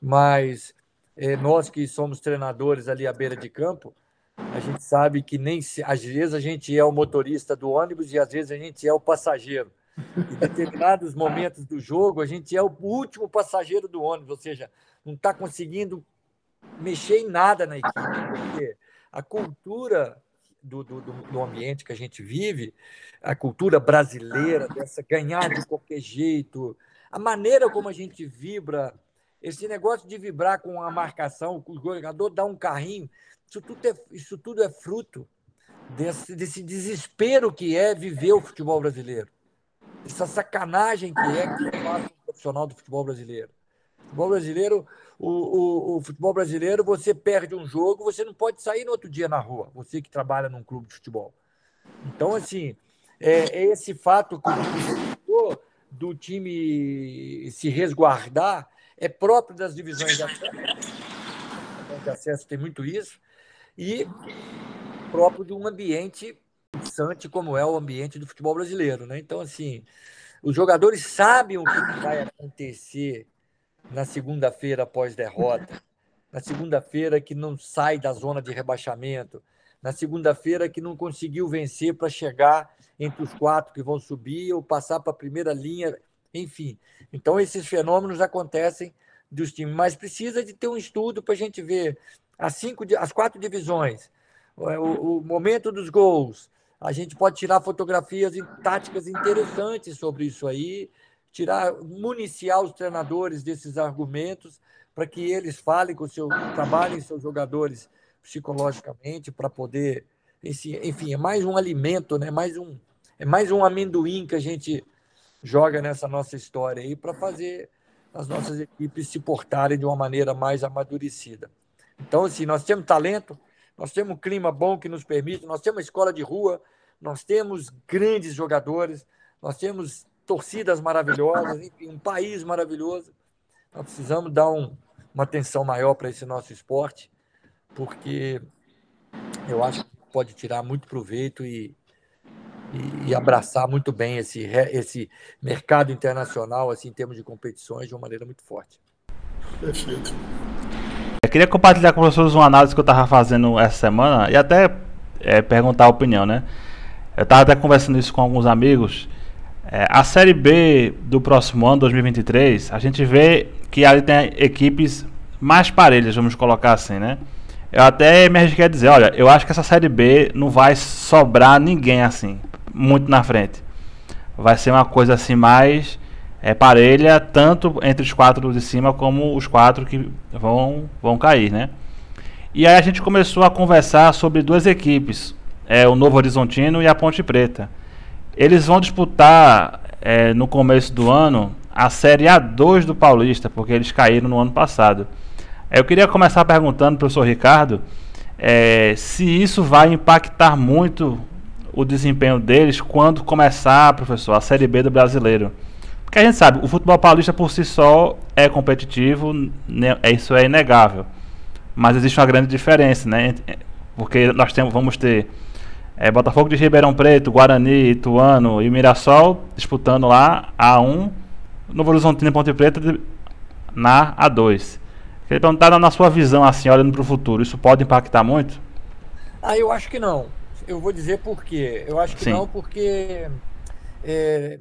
Mas é, nós que somos treinadores ali à beira de campo, a gente sabe que nem se, às vezes a gente é o motorista do ônibus e às vezes a gente é o passageiro. Em determinados momentos do jogo, a gente é o último passageiro do ônibus, ou seja, não está conseguindo mexer em nada na equipe, porque a cultura do, do, do, ambiente que a gente vive, a cultura brasileira, dessa ganhar de qualquer jeito, a maneira como a gente vibra, esse negócio de vibrar com a marcação, com o jogador dar um carrinho, isso tudo é, isso tudo é fruto desse, desse desespero que é viver o futebol brasileiro essa sacanagem que é que faz um profissional do futebol brasileiro. Futebol brasileiro, o, o, o, futebol brasileiro, você perde um jogo, você não pode sair no outro dia na rua, você que trabalha num clube de futebol. Então, assim, é, é esse fato que o do time se resguardar é próprio das divisões de acesso. de acesso tem muito isso, e próprio de um ambiente interessante como é o ambiente do futebol brasileiro, né? Então, assim, os jogadores sabem o que vai acontecer na segunda-feira após derrota, na segunda-feira que não sai da zona de rebaixamento, na segunda-feira que não conseguiu vencer para chegar entre os quatro que vão subir ou passar para a primeira linha, enfim. Então, esses fenômenos acontecem dos times, mas precisa de ter um estudo para a gente ver. As, cinco, as quatro divisões, o, o momento dos gols, a gente pode tirar fotografias e táticas interessantes sobre isso aí, tirar, municiar os treinadores desses argumentos para que eles falem com seu, trabalhem seus jogadores psicologicamente para poder, enfim, é mais um alimento, né? Mais um, é mais um amendoim que a gente joga nessa nossa história aí para fazer as nossas equipes se portarem de uma maneira mais amadurecida. Então, assim, nós temos talento, nós temos um clima bom que nos permite, nós temos uma escola de rua, nós temos grandes jogadores, nós temos torcidas maravilhosas, enfim, um país maravilhoso. Nós precisamos dar um, uma atenção maior para esse nosso esporte, porque eu acho que pode tirar muito proveito e, e, e, abraçar muito bem esse, esse mercado internacional, assim, em termos de competições, de uma maneira muito forte. Perfeito. Eu queria compartilhar com vocês uma análise que eu estava fazendo essa semana e até é, perguntar a opinião, né? Eu estava até conversando isso com alguns amigos. É, a Série B do próximo ano, 2023, a gente vê que ali tem equipes mais parelhas, vamos colocar assim, né? Eu até me arrisquei a dizer, olha, eu acho que essa Série B não vai sobrar ninguém assim, muito na frente. Vai ser uma coisa assim mais é, parelha, tanto entre os quatro de cima como os quatro que vão, vão cair, né? E aí a gente começou a conversar sobre duas equipes, é, o Novo Horizontino e a Ponte Preta. Eles vão disputar é, no começo do ano a Série A2 do Paulista, porque eles caíram no ano passado. Eu queria começar perguntando, professor Ricardo, é, se isso vai impactar muito o desempenho deles quando começar, professor, a Série B do brasileiro. Porque a gente sabe, o futebol paulista por si só é competitivo, né, é, isso é inegável. Mas existe uma grande diferença, né? Porque nós temos, vamos ter é, Botafogo de Ribeirão Preto, Guarani, Ituano e Mirassol disputando lá A1, Novo Horizontino e Ponte Preta na A2. Queria perguntar na sua visão, assim, olhando para o futuro, isso pode impactar muito? Ah, eu acho que não. Eu vou dizer por quê. Eu acho que Sim. não, porque é, é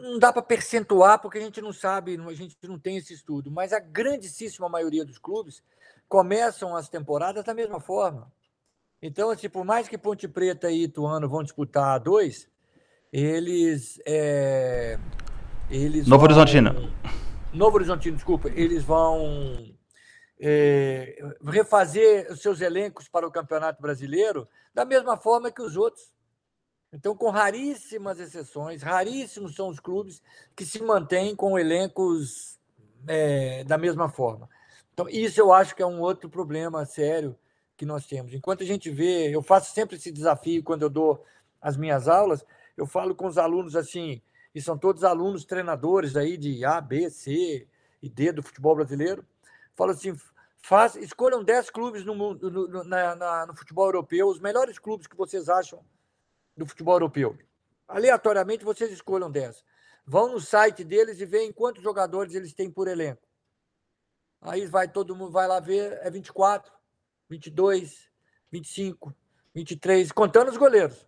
não dá para percentuar, porque a gente não sabe, a gente não tem esse estudo. Mas a grandíssima maioria dos clubes começam as temporadas da mesma forma. Então, assim, por mais que Ponte Preta e Ituano vão disputar dois, eles. É, eles Novo vão, Horizontino. Novo Horizontino, desculpa. Eles vão é, refazer os seus elencos para o Campeonato Brasileiro da mesma forma que os outros. Então, com raríssimas exceções, raríssimos são os clubes que se mantêm com elencos é, da mesma forma. Então, isso eu acho que é um outro problema sério que nós temos. Enquanto a gente vê, eu faço sempre esse desafio quando eu dou as minhas aulas, eu falo com os alunos assim, e são todos alunos treinadores aí de A, B, C e D do futebol brasileiro. Falo assim, faz, escolham 10 clubes no, mundo, no, na, na, no futebol europeu, os melhores clubes que vocês acham do futebol europeu. Aleatoriamente, vocês escolham 10. Vão no site deles e veem quantos jogadores eles têm por elenco. Aí vai todo mundo vai lá ver, é 24. 22, 25, 23, contando os goleiros.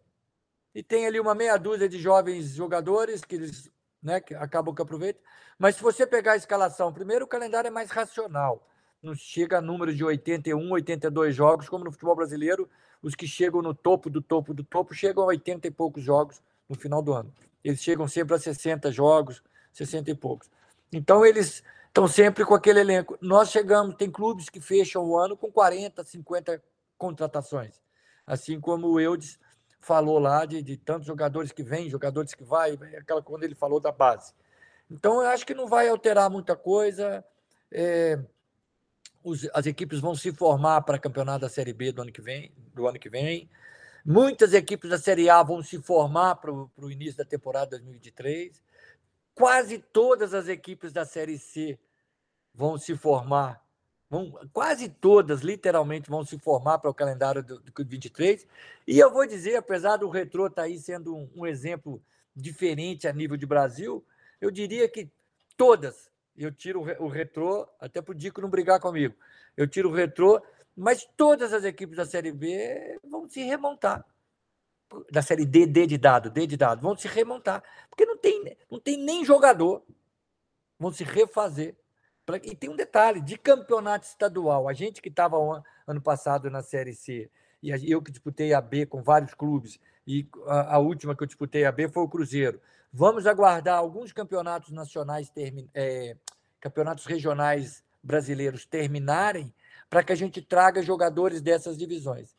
E tem ali uma meia dúzia de jovens jogadores que eles né, que acabam que aproveitam. Mas se você pegar a escalação, primeiro o calendário é mais racional. Não chega a número de 81, 82 jogos, como no futebol brasileiro, os que chegam no topo do topo do topo chegam a 80 e poucos jogos no final do ano. Eles chegam sempre a 60 jogos, 60 e poucos. Então eles estão sempre com aquele elenco. Nós chegamos, tem clubes que fecham o ano com 40, 50 contratações. Assim como o Eudes falou lá de, de tantos jogadores que vêm, jogadores que vai, aquela quando ele falou da base. Então, eu acho que não vai alterar muita coisa. É, os, as equipes vão se formar para campeonato da Série B do ano que vem. Do ano que vem. Muitas equipes da Série A vão se formar para o início da temporada 2023. Quase todas as equipes da Série C vão se formar, vão, quase todas, literalmente, vão se formar para o calendário do, do 23. E eu vou dizer, apesar do retrô estar tá aí sendo um, um exemplo diferente a nível de Brasil, eu diria que todas, eu tiro o retrô, até para o Dico não brigar comigo, eu tiro o retrô, mas todas as equipes da Série B vão se remontar. Da série D, D de dado, D de dado, vão se remontar. Porque não tem, não tem nem jogador. Vão se refazer. E tem um detalhe: de campeonato estadual, a gente que estava ano passado na Série C, e eu que disputei a B com vários clubes, e a, a última que eu disputei a B foi o Cruzeiro. Vamos aguardar alguns campeonatos nacionais, termi, é, campeonatos regionais brasileiros terminarem, para que a gente traga jogadores dessas divisões.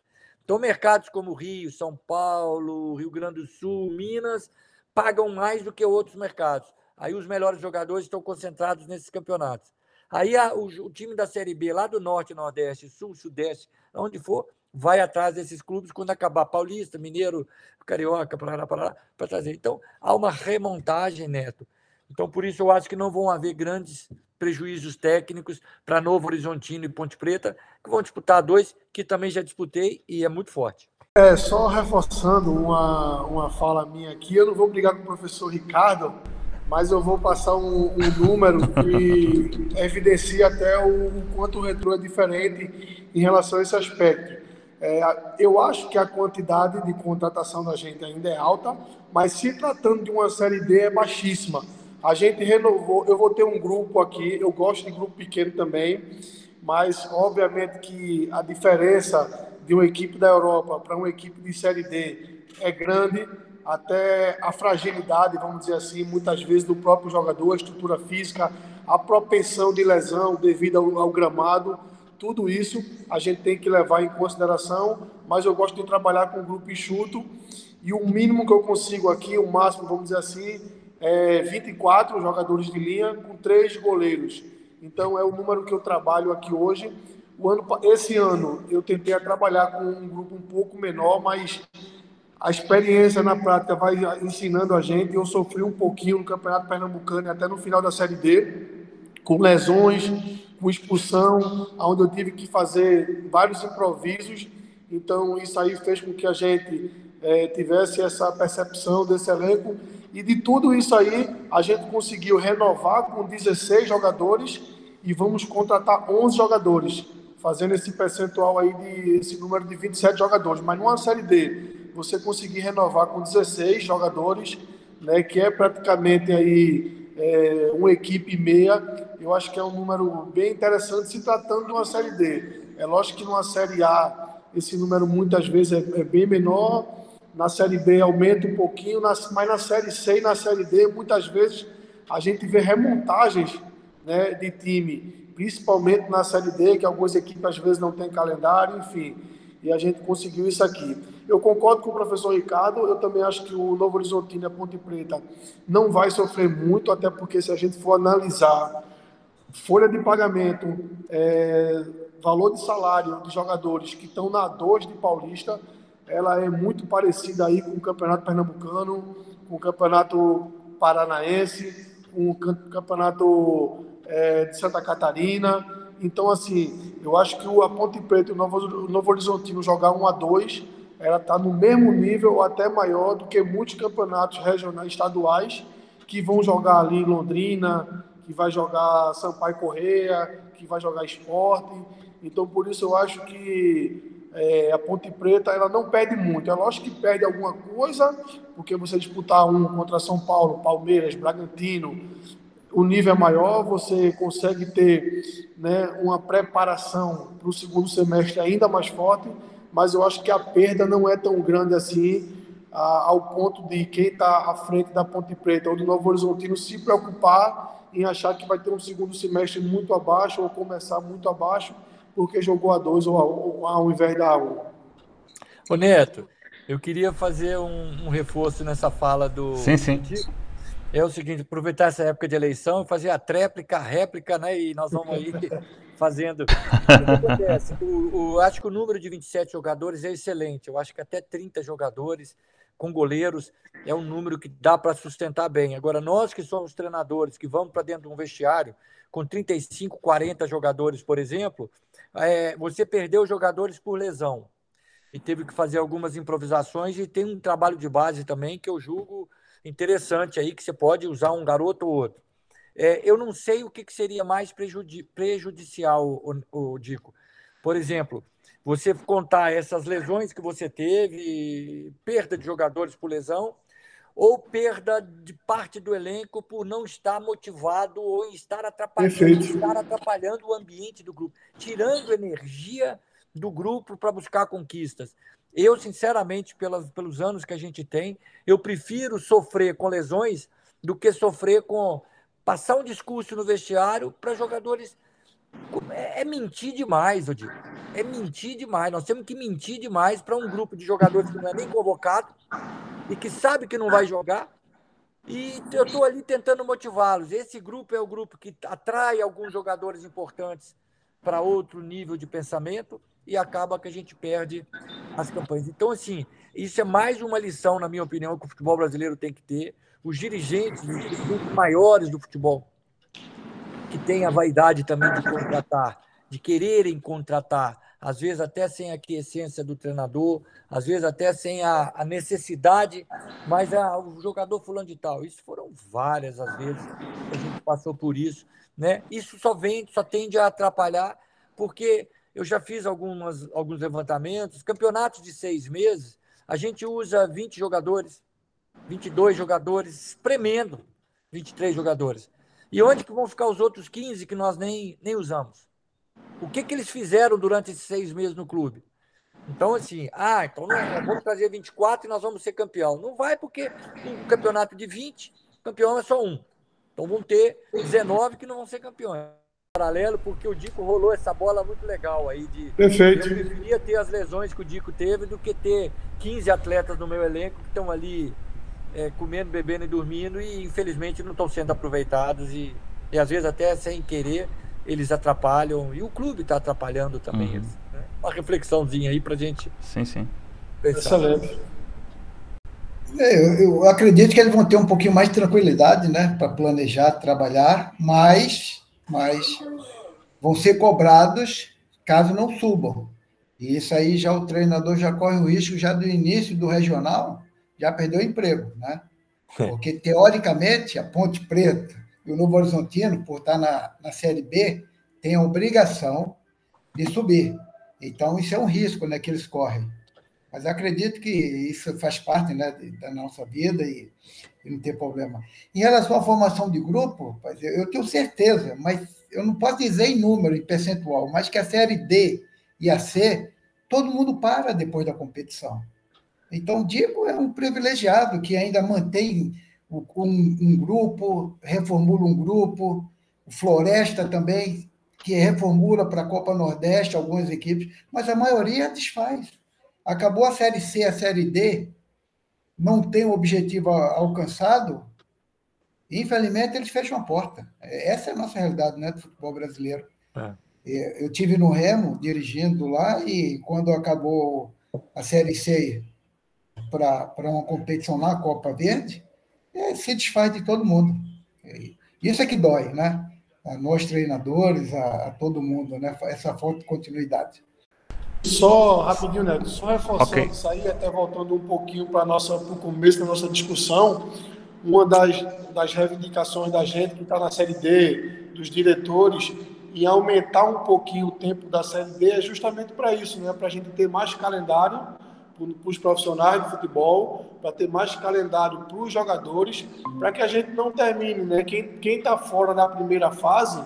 Então, mercados como Rio, São Paulo, Rio Grande do Sul, Minas, pagam mais do que outros mercados. Aí os melhores jogadores estão concentrados nesses campeonatos. Aí a, o, o, time da Série B, lá do Norte, Nordeste, Sul, Sudeste, onde for, vai atrás desses clubes quando acabar Paulista, Mineiro, Carioca, para para trazer. Então, há uma remontagem, Neto. Então, por isso, eu acho que não vão haver grandes prejuízos técnicos para Novo Horizontino e Ponte Preta, que vão disputar dois, que também já disputei e é muito forte. É, só reforçando uma, uma fala minha aqui, eu não vou brigar com o professor Ricardo, mas eu vou passar um, um número que evidencia até o, o, quanto o retrô é diferente em relação a esse aspecto. É, eu acho que a quantidade de contratação da gente ainda é alta, mas se tratando de uma série D é baixíssima. A gente renovou, eu vou ter um grupo aqui, eu gosto de grupo pequeno também, mas obviamente que a diferença de uma equipe da Europa para uma equipe de série D é grande até a fragilidade, vamos dizer assim, muitas vezes do próprio jogador, a estrutura física, a propensão de lesão devido ao, ao gramado, tudo isso a gente tem que levar em consideração, mas eu gosto de trabalhar com um grupo enxuto e o mínimo que eu consigo aqui, o máximo, vamos dizer assim, é 24 jogadores de linha com três goleiros. Então é o número que eu trabalho aqui hoje. O ano, esse ano eu tentei trabalhar com um grupo um pouco menor, mas a experiência na prática vai ensinando a gente. Eu sofri um pouquinho no Campeonato Pernambucano até no final da Série D, com lesões, com expulsão, onde eu tive que fazer vários improvisos. Então isso aí fez com que a gente é, tivesse essa percepção desse elenco. E de tudo isso aí, a gente conseguiu renovar com 16 jogadores e vamos contratar 11 jogadores, fazendo esse percentual aí de esse número de 27 jogadores. Mas numa série D, você conseguir renovar com 16 jogadores, né, que é praticamente aí é, uma equipe meia, eu acho que é um número bem interessante se tratando de uma série D. É lógico que numa série A esse número muitas vezes é, é bem menor, na Série B aumenta um pouquinho, mas na Série C e na Série D, muitas vezes a gente vê remontagens né, de time, principalmente na Série D, que algumas equipes às vezes não têm calendário, enfim, e a gente conseguiu isso aqui. Eu concordo com o professor Ricardo, eu também acho que o Novo Horizontino e a Ponte Preta não vai sofrer muito, até porque se a gente for analisar folha de pagamento, é, valor de salário de jogadores que estão na 2 de Paulista, ela é muito parecida aí com o Campeonato Pernambucano, com o Campeonato Paranaense, com o Campeonato é, de Santa Catarina. Então, assim, eu acho que o a Ponte Preta e o Novo, o Novo Horizontino jogar 1 a 2 ela está no mesmo nível ou até maior do que muitos campeonatos regionais estaduais que vão jogar ali em Londrina, que vai jogar Sampaio Correia, que vai jogar esporte. Então, por isso eu acho que é, a Ponte Preta ela não perde muito. É lógico que perde alguma coisa, porque você disputar um contra São Paulo, Palmeiras, Bragantino, o nível é maior, você consegue ter né, uma preparação para o segundo semestre ainda mais forte, mas eu acho que a perda não é tão grande assim, a, ao ponto de quem está à frente da Ponte Preta ou do Novo Horizontino se preocupar em achar que vai ter um segundo semestre muito abaixo ou começar muito abaixo porque jogou a 2 ou ao invés da 1. Um. Ô Neto, eu queria fazer um, um, reforço nessa fala do. Sim, sim. É o seguinte, aproveitar essa época de eleição e fazer a tréplica, a réplica, né? E nós vamos aí fazendo. O que acontece? O, o, acho que o número de 27 jogadores é excelente. Eu acho que até 30 jogadores com goleiros é um número que dá para sustentar bem. Agora, nós que somos treinadores, que vamos para dentro de um vestiário com 35, 40 jogadores, por exemplo, é, você perdeu jogadores por lesão e teve que fazer algumas improvisações e tem um trabalho de base também que eu julgo interessante aí, que você pode usar um garoto ou outro. É, eu não sei o que, que seria mais prejudi prejudicial, o, o Dico. Por exemplo, você contar essas lesões que você teve, perda de jogadores por lesão, ou perda de parte do elenco por não estar motivado ou estar atrapalhando, estar atrapalhando o ambiente do grupo, tirando energia do grupo para buscar conquistas. Eu, sinceramente, pelas, pelos anos que a gente tem, eu prefiro sofrer com lesões do que sofrer com passar um discurso no vestiário para jogadores. É, é, mentir demais, digo. É mentir demais. Nós temos que mentir demais para um grupo de jogadores que não é nem convocado e que sabe que não vai jogar. E eu estou ali tentando motivá-los. Esse grupo é o grupo que atrai alguns jogadores importantes para outro nível de pensamento e acaba que a gente perde as campanhas. Então, assim, isso é mais uma lição, na minha opinião, que o futebol brasileiro tem que ter. Os dirigentes, os grupos maiores do futebol, que têm a vaidade também de contratar, de quererem contratar às vezes até sem a quiescência do treinador, às vezes até sem a, a necessidade, mas a, o jogador fulano de tal. Isso foram várias as vezes que a gente passou por isso. Né? Isso só vem, só tende a atrapalhar, porque eu já fiz algumas, alguns levantamentos, campeonatos de seis meses, a gente usa 20 jogadores, 22 jogadores, espremendo 23 jogadores. E onde que vão ficar os outros 15 que nós nem, nem usamos? O que, que eles fizeram durante esses seis meses no clube? Então, assim, ah, então nós vamos trazer 24 e nós vamos ser campeão. Não vai, porque um campeonato de 20, campeão é só um. Então vão ter 19 que não vão ser campeões. paralelo, porque o Dico rolou essa bola muito legal aí. De, Perfeito. Eu preferia ter as lesões que o Dico teve do que ter 15 atletas no meu elenco que estão ali é, comendo, bebendo e dormindo e infelizmente não estão sendo aproveitados e, e às vezes até sem querer eles atrapalham e o clube está atrapalhando também. Uhum. Eles, né? Uma reflexãozinha aí para gente. Sim, sim. Pensar. Excelente. É, eu, eu, acredito que eles vão ter um pouquinho mais de tranquilidade, né, para planejar, trabalhar, mas, mas vão ser cobrados caso não subam. E isso aí já o treinador já corre o risco já do início do regional, já perdeu o emprego, né? É. Porque teoricamente a Ponte Preta e o Novo Horizontino, por estar na, na Série B, têm a obrigação de subir. Então isso é um risco, né, que eles correm. Mas acredito que isso faz parte né, da nossa vida e, e, não tem problema. Em relação à formação de grupo, eu tenho certeza, mas eu não posso dizer em número, em percentual, mas que a série D e a C, todo mundo para depois da competição. Então, o Diego é um privilegiado que ainda mantém um, um grupo, reformula um grupo, o Floresta também, que reformula para a Copa Nordeste algumas equipes, mas a maioria desfaz. Acabou a Série C, a Série D, não tem o objetivo alcançado, infelizmente eles fecham a porta. Essa é a nossa realidade né, do futebol brasileiro. É. é eu tive no Remo, dirigindo lá, e quando acabou a Série C para uma competição na Copa Verde, é, se desfaz de todo mundo. Isso é que dói, né? A nós treinadores, a, a todo mundo, né? Essa falta de continuidade. Só rapidinho, Neto, só reforçando okay. isso aí, até voltando um pouquinho para o começo da nossa discussão, uma das, das reivindicações da gente que está na Série D, dos diretores, e aumentar um pouquinho o tempo da Série D é justamente para isso, né? para a gente ter mais calendário para os profissionais de futebol, para ter mais calendário para os jogadores, para que a gente não termine, né? Quem está fora da primeira fase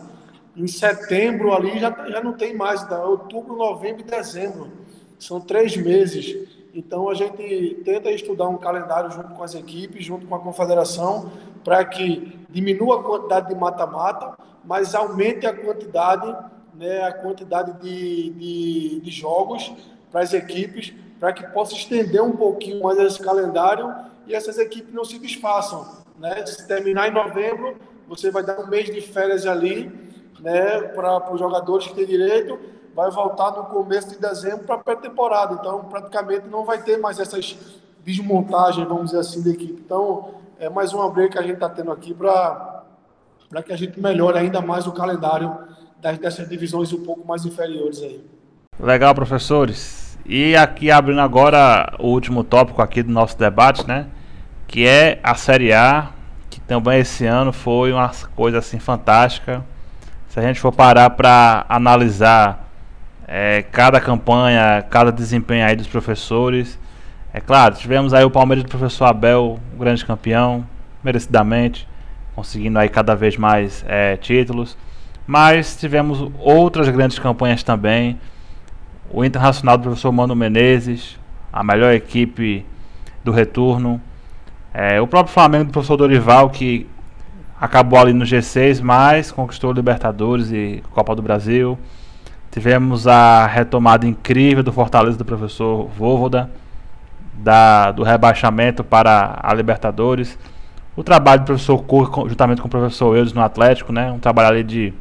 em setembro ali já, já não tem mais, então, outubro, novembro e dezembro. São três meses. Então a gente tenta estudar um calendário junto com as equipes, junto com a confederação, para que diminua a quantidade de mata-mata, mas aumente a quantidade, né, a quantidade de, de, de jogos para as equipes, para que possa estender um pouquinho mais esse calendário e essas equipes não se desfaçam. Né? Se terminar em novembro, você vai dar um mês de férias ali né, para os jogadores que têm direito, vai voltar no começo de dezembro para a pré-temporada. Então, praticamente não vai ter mais essas desmontagens, vamos dizer assim, da equipe. Então, é mais uma briga que a gente está tendo aqui para que a gente melhore ainda mais o calendário das, dessas divisões um pouco mais inferiores aí. Legal, professores. E aqui abrindo agora o último tópico aqui do nosso debate, né? Que é a Série A, que também esse ano foi uma coisa assim fantástica se a gente for parar para analisar é, cada campanha, cada desempenho aí dos professores, é claro, tivemos aí o Palmeiras do professor Abel, grande campeão, merecidamente, conseguindo aí cada vez mais é, títulos, mas tivemos outras grandes campanhas também, o Internacional do professor Mano Menezes, a melhor equipe do retorno, é, o próprio Flamengo do professor Dorival, que acabou ali no G6, mas conquistou Libertadores e Copa do Brasil. Tivemos a retomada incrível do Fortaleza do professor Vovoda, da, do rebaixamento para a Libertadores. O trabalho do professor Cor, juntamente com o professor Eudes no Atlético, né? um trabalho ali de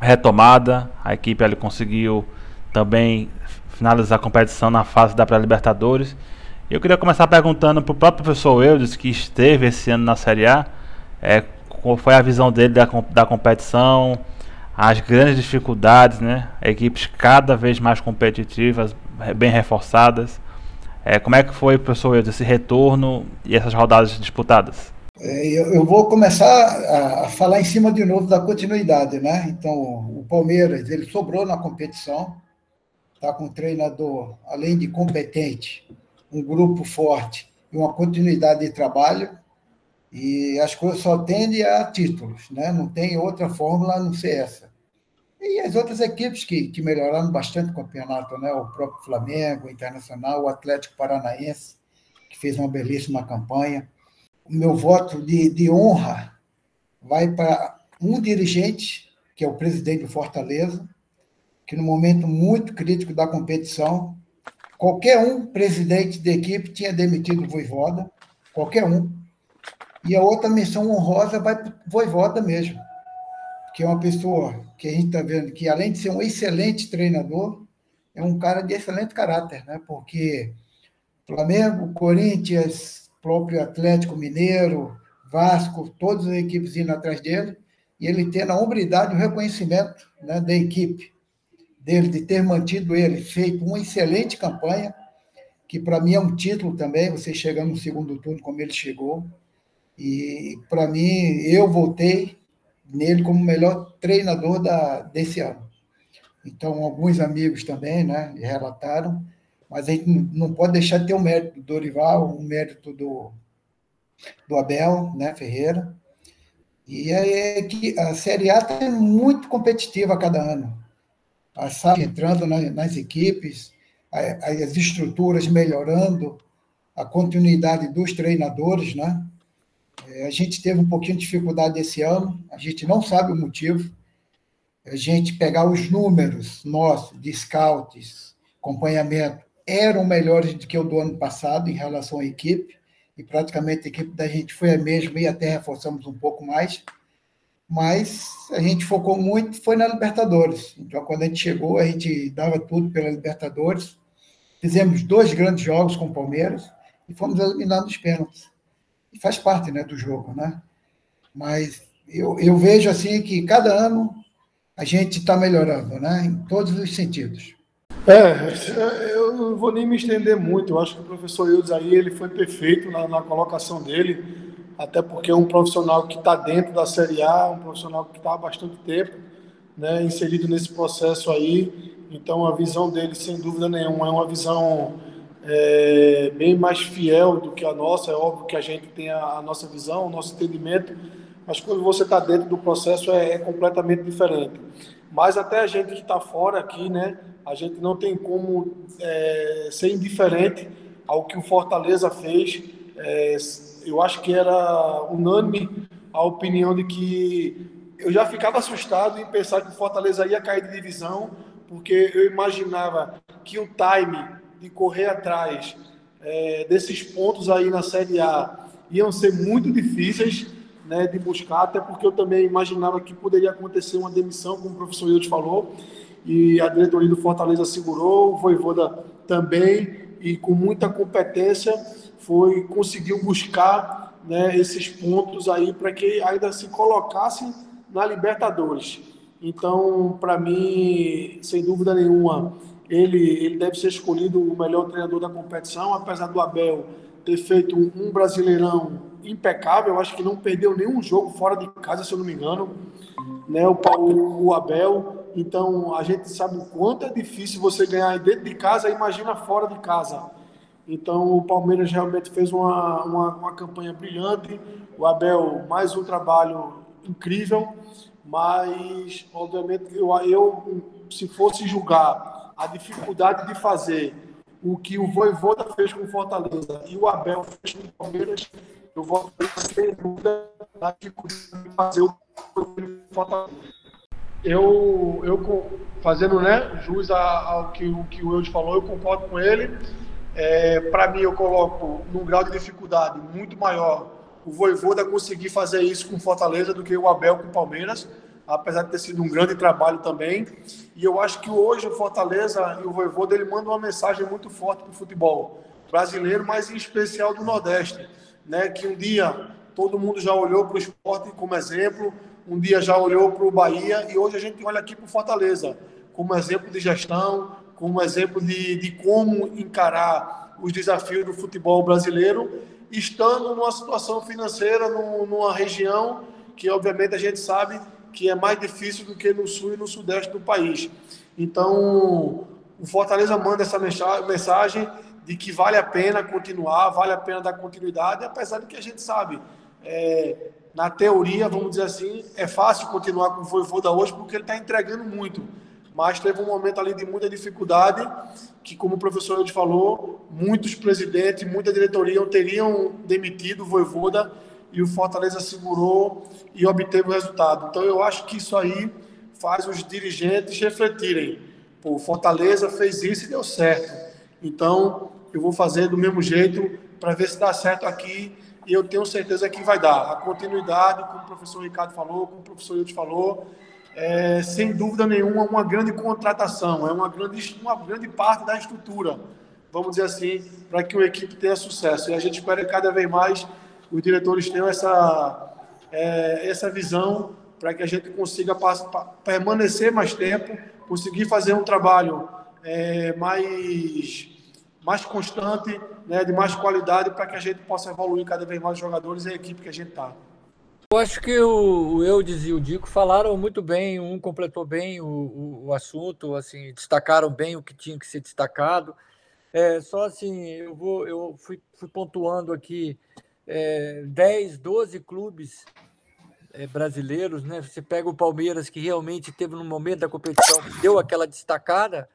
retomada. A equipe ali conseguiu também finalizar a competição na fase da pré-Libertadores. Eu queria começar perguntando para o próprio professor Eudes, que esteve esse ano na Série A, é, qual foi a visão dele da, da competição, as grandes dificuldades, né? Equipes cada vez mais competitivas, bem reforçadas. É, como é que foi, professor, esse retorno e essas rodadas disputadas? É, eu, eu, vou começar a, falar em cima de novo da continuidade, né? Então, o Palmeiras, ele sobrou na competição, está com um treinador, além de competente, um grupo forte e uma continuidade de trabalho. E as coisas só tendem a títulos, né? não tem outra fórmula a não ser essa. E as outras equipes que, que melhoraram bastante o campeonato, né? o próprio Flamengo, o Internacional, o Atlético Paranaense, que fez uma belíssima campanha. O meu voto de, de honra vai para um dirigente que é o presidente do Fortaleza, que no momento muito crítico da competição, qualquer um presidente de equipe tinha demitido o Voivoda, qualquer um. E a outra missão honrosa vai para o Voivoda mesmo, que é uma pessoa que a gente está vendo que, além de ser um excelente treinador, é um cara de excelente caráter, né? porque Flamengo, Corinthians, próprio Atlético Mineiro, Vasco, todas as equipes indo atrás dele, e ele tendo a hombridade e o reconhecimento né, da equipe dele, de ter mantido ele, feito uma excelente campanha, que para mim é um título também, você chegando no segundo turno como ele chegou, e para mim, eu voltei nele como o melhor treinador da, desse ano. Então, alguns amigos também né, relataram, mas a gente não pode deixar de ter o um mérito do Dorival, o um mérito do, do Abel né, Ferreira. E é que a Série A está muito competitiva a cada ano. A SAF entrando nas equipes, as estruturas melhorando, a continuidade dos treinadores, né? É, a gente teve um pouquinho de dificuldade esse ano, a gente não sabe o motivo. A gente pegar os números nossos de scouts, acompanhamento, eram melhores do que o do ano passado em relação à equipe, e praticamente a equipe da gente foi a mesma e até reforçamos um pouco mais. Mas a gente focou muito, foi na Libertadores. Então, quando a gente chegou, a gente dava tudo pela Libertadores. Fizemos dois grandes jogos com o Palmeiras e fomos eliminados os pênaltis. E faz parte né, do jogo, né? Mas eu, eu vejo assim que cada ano a gente está melhorando, né? Em todos os sentidos. É, eu não vou nem me estender muito. Eu acho que o professor Ildes aí ele foi perfeito na, na colocação dele, até porque é um profissional que está dentro da Série A, um profissional que está há bastante tempo né, inserido nesse processo aí. Então a visão dele, sem dúvida nenhuma, é uma visão é, bem mais fiel do que a nossa. É óbvio que a gente tem a, a nossa visão, o nosso entendimento, mas quando você está dentro do processo é, é completamente diferente. Mas até a gente que está fora aqui, né? A gente não tem como é, ser indiferente ao que o Fortaleza fez. Eu acho que era unânime a opinião de que eu já ficava assustado em pensar que o Fortaleza ia cair de divisão, porque eu imaginava que o time de correr atrás é, desses pontos aí na Série A iam ser muito difíceis né, de buscar, até porque eu também imaginava que poderia acontecer uma demissão, como o professor Hilde falou, e a diretoria do Fortaleza segurou, o Voivoda também, e com muita competência foi conseguiu buscar né, esses pontos aí para que ainda se colocasse na Libertadores. Então, para mim, sem dúvida nenhuma, ele, ele deve ser escolhido o melhor treinador da competição, apesar do Abel ter feito um, brasileirão impecável, acho que não perdeu nenhum jogo fora de casa, se eu não me engano, né? O, o, o Abel. Então a gente sabe o quanto é difícil você ganhar dentro de casa, imagina fora de casa. Então o Palmeiras realmente fez uma, uma, uma campanha brilhante, o Abel mais um trabalho incrível, mas obviamente eu, eu se fosse julgar a dificuldade de fazer o que o Voivoda fez com Fortaleza e o Abel fez com o Palmeiras, eu voto sem dúvida na dificuldade de fazer o Fortaleza. Eu, eu fazendo né, jus ao que, o que o Eudes falou, eu concordo com ele. É, Para mim, eu coloco num grau de dificuldade muito maior o Voivoda conseguir fazer isso com Fortaleza do que o Abel com Palmeiras, apesar de ter sido um grande trabalho também. E eu acho que hoje o Fortaleza e o Voivoda ele manda uma mensagem muito forte para o futebol brasileiro, mas em especial do Nordeste né, que um dia todo mundo já olhou para o esporte como exemplo, um dia já olhou para o Bahia e hoje a gente olha aqui para o Fortaleza como exemplo de gestão, como exemplo de, de como encarar os desafios do futebol brasileiro, estando numa situação financeira, numa região que obviamente a gente sabe que é mais difícil do que no sul e no sudeste do país. Então, o Fortaleza manda essa mensagem de que vale a pena continuar, vale a pena dar continuidade, apesar de que a gente sabe, é, na teoria, vamos dizer assim, é fácil continuar com o Voivoda hoje porque ele está entregando muito. Mas teve um momento ali de muita dificuldade, que, como o professor Eudes falou, muitos presidentes, muita diretoria teriam demitido o Voivoda e o Fortaleza segurou e obteve o resultado. Então, eu acho que isso aí faz os dirigentes refletirem. Pô, Fortaleza fez isso e deu certo. Então, eu vou fazer do mesmo jeito para ver se dá certo aqui e eu tenho certeza que vai dar. A continuidade, como o professor Ricardo falou, como o professor Hilton falou, é, sem dúvida nenhuma, uma grande contratação, é uma grande, uma grande parte da estrutura, vamos dizer assim, para que o equipe tenha sucesso. E a gente espera que cada vez mais os diretores tenham essa, é, essa visão para que a gente consiga permanecer mais tempo, conseguir fazer um trabalho é, mais, mais constante, né, de mais qualidade, para que a gente possa evoluir cada vez mais os jogadores e a equipe que a gente está. Eu acho que o, Eudes e o Dico falaram muito bem, um completou bem o, o, o assunto, assim, destacaram bem o que tinha que ser destacado. É, só assim, eu, vou, eu fui, fui pontuando aqui é, 10, 12 clubes é, brasileiros, né? Você pega o Palmeiras, que realmente teve no momento da competição, deu aquela destacada,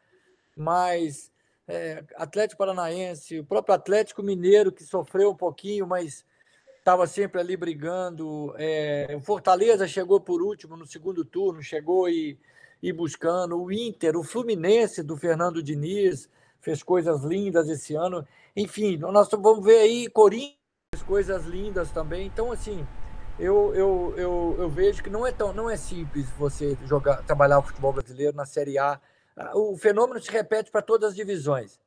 mas é, Atlético Paranaense, o próprio Atlético Mineiro, que sofreu um pouquinho, mas estava sempre ali brigando. É, o Fortaleza chegou por último no segundo turno, chegou e, e buscando. O Inter, o Fluminense do Fernando Diniz, fez coisas lindas esse ano. Enfim, nós vamos ver aí Corinthians, coisas lindas também. Então, assim, eu, eu, eu, eu vejo que não é tão não é simples você jogar, trabalhar o futebol brasileiro na Série A. O fenômeno se repete para todas as divisões.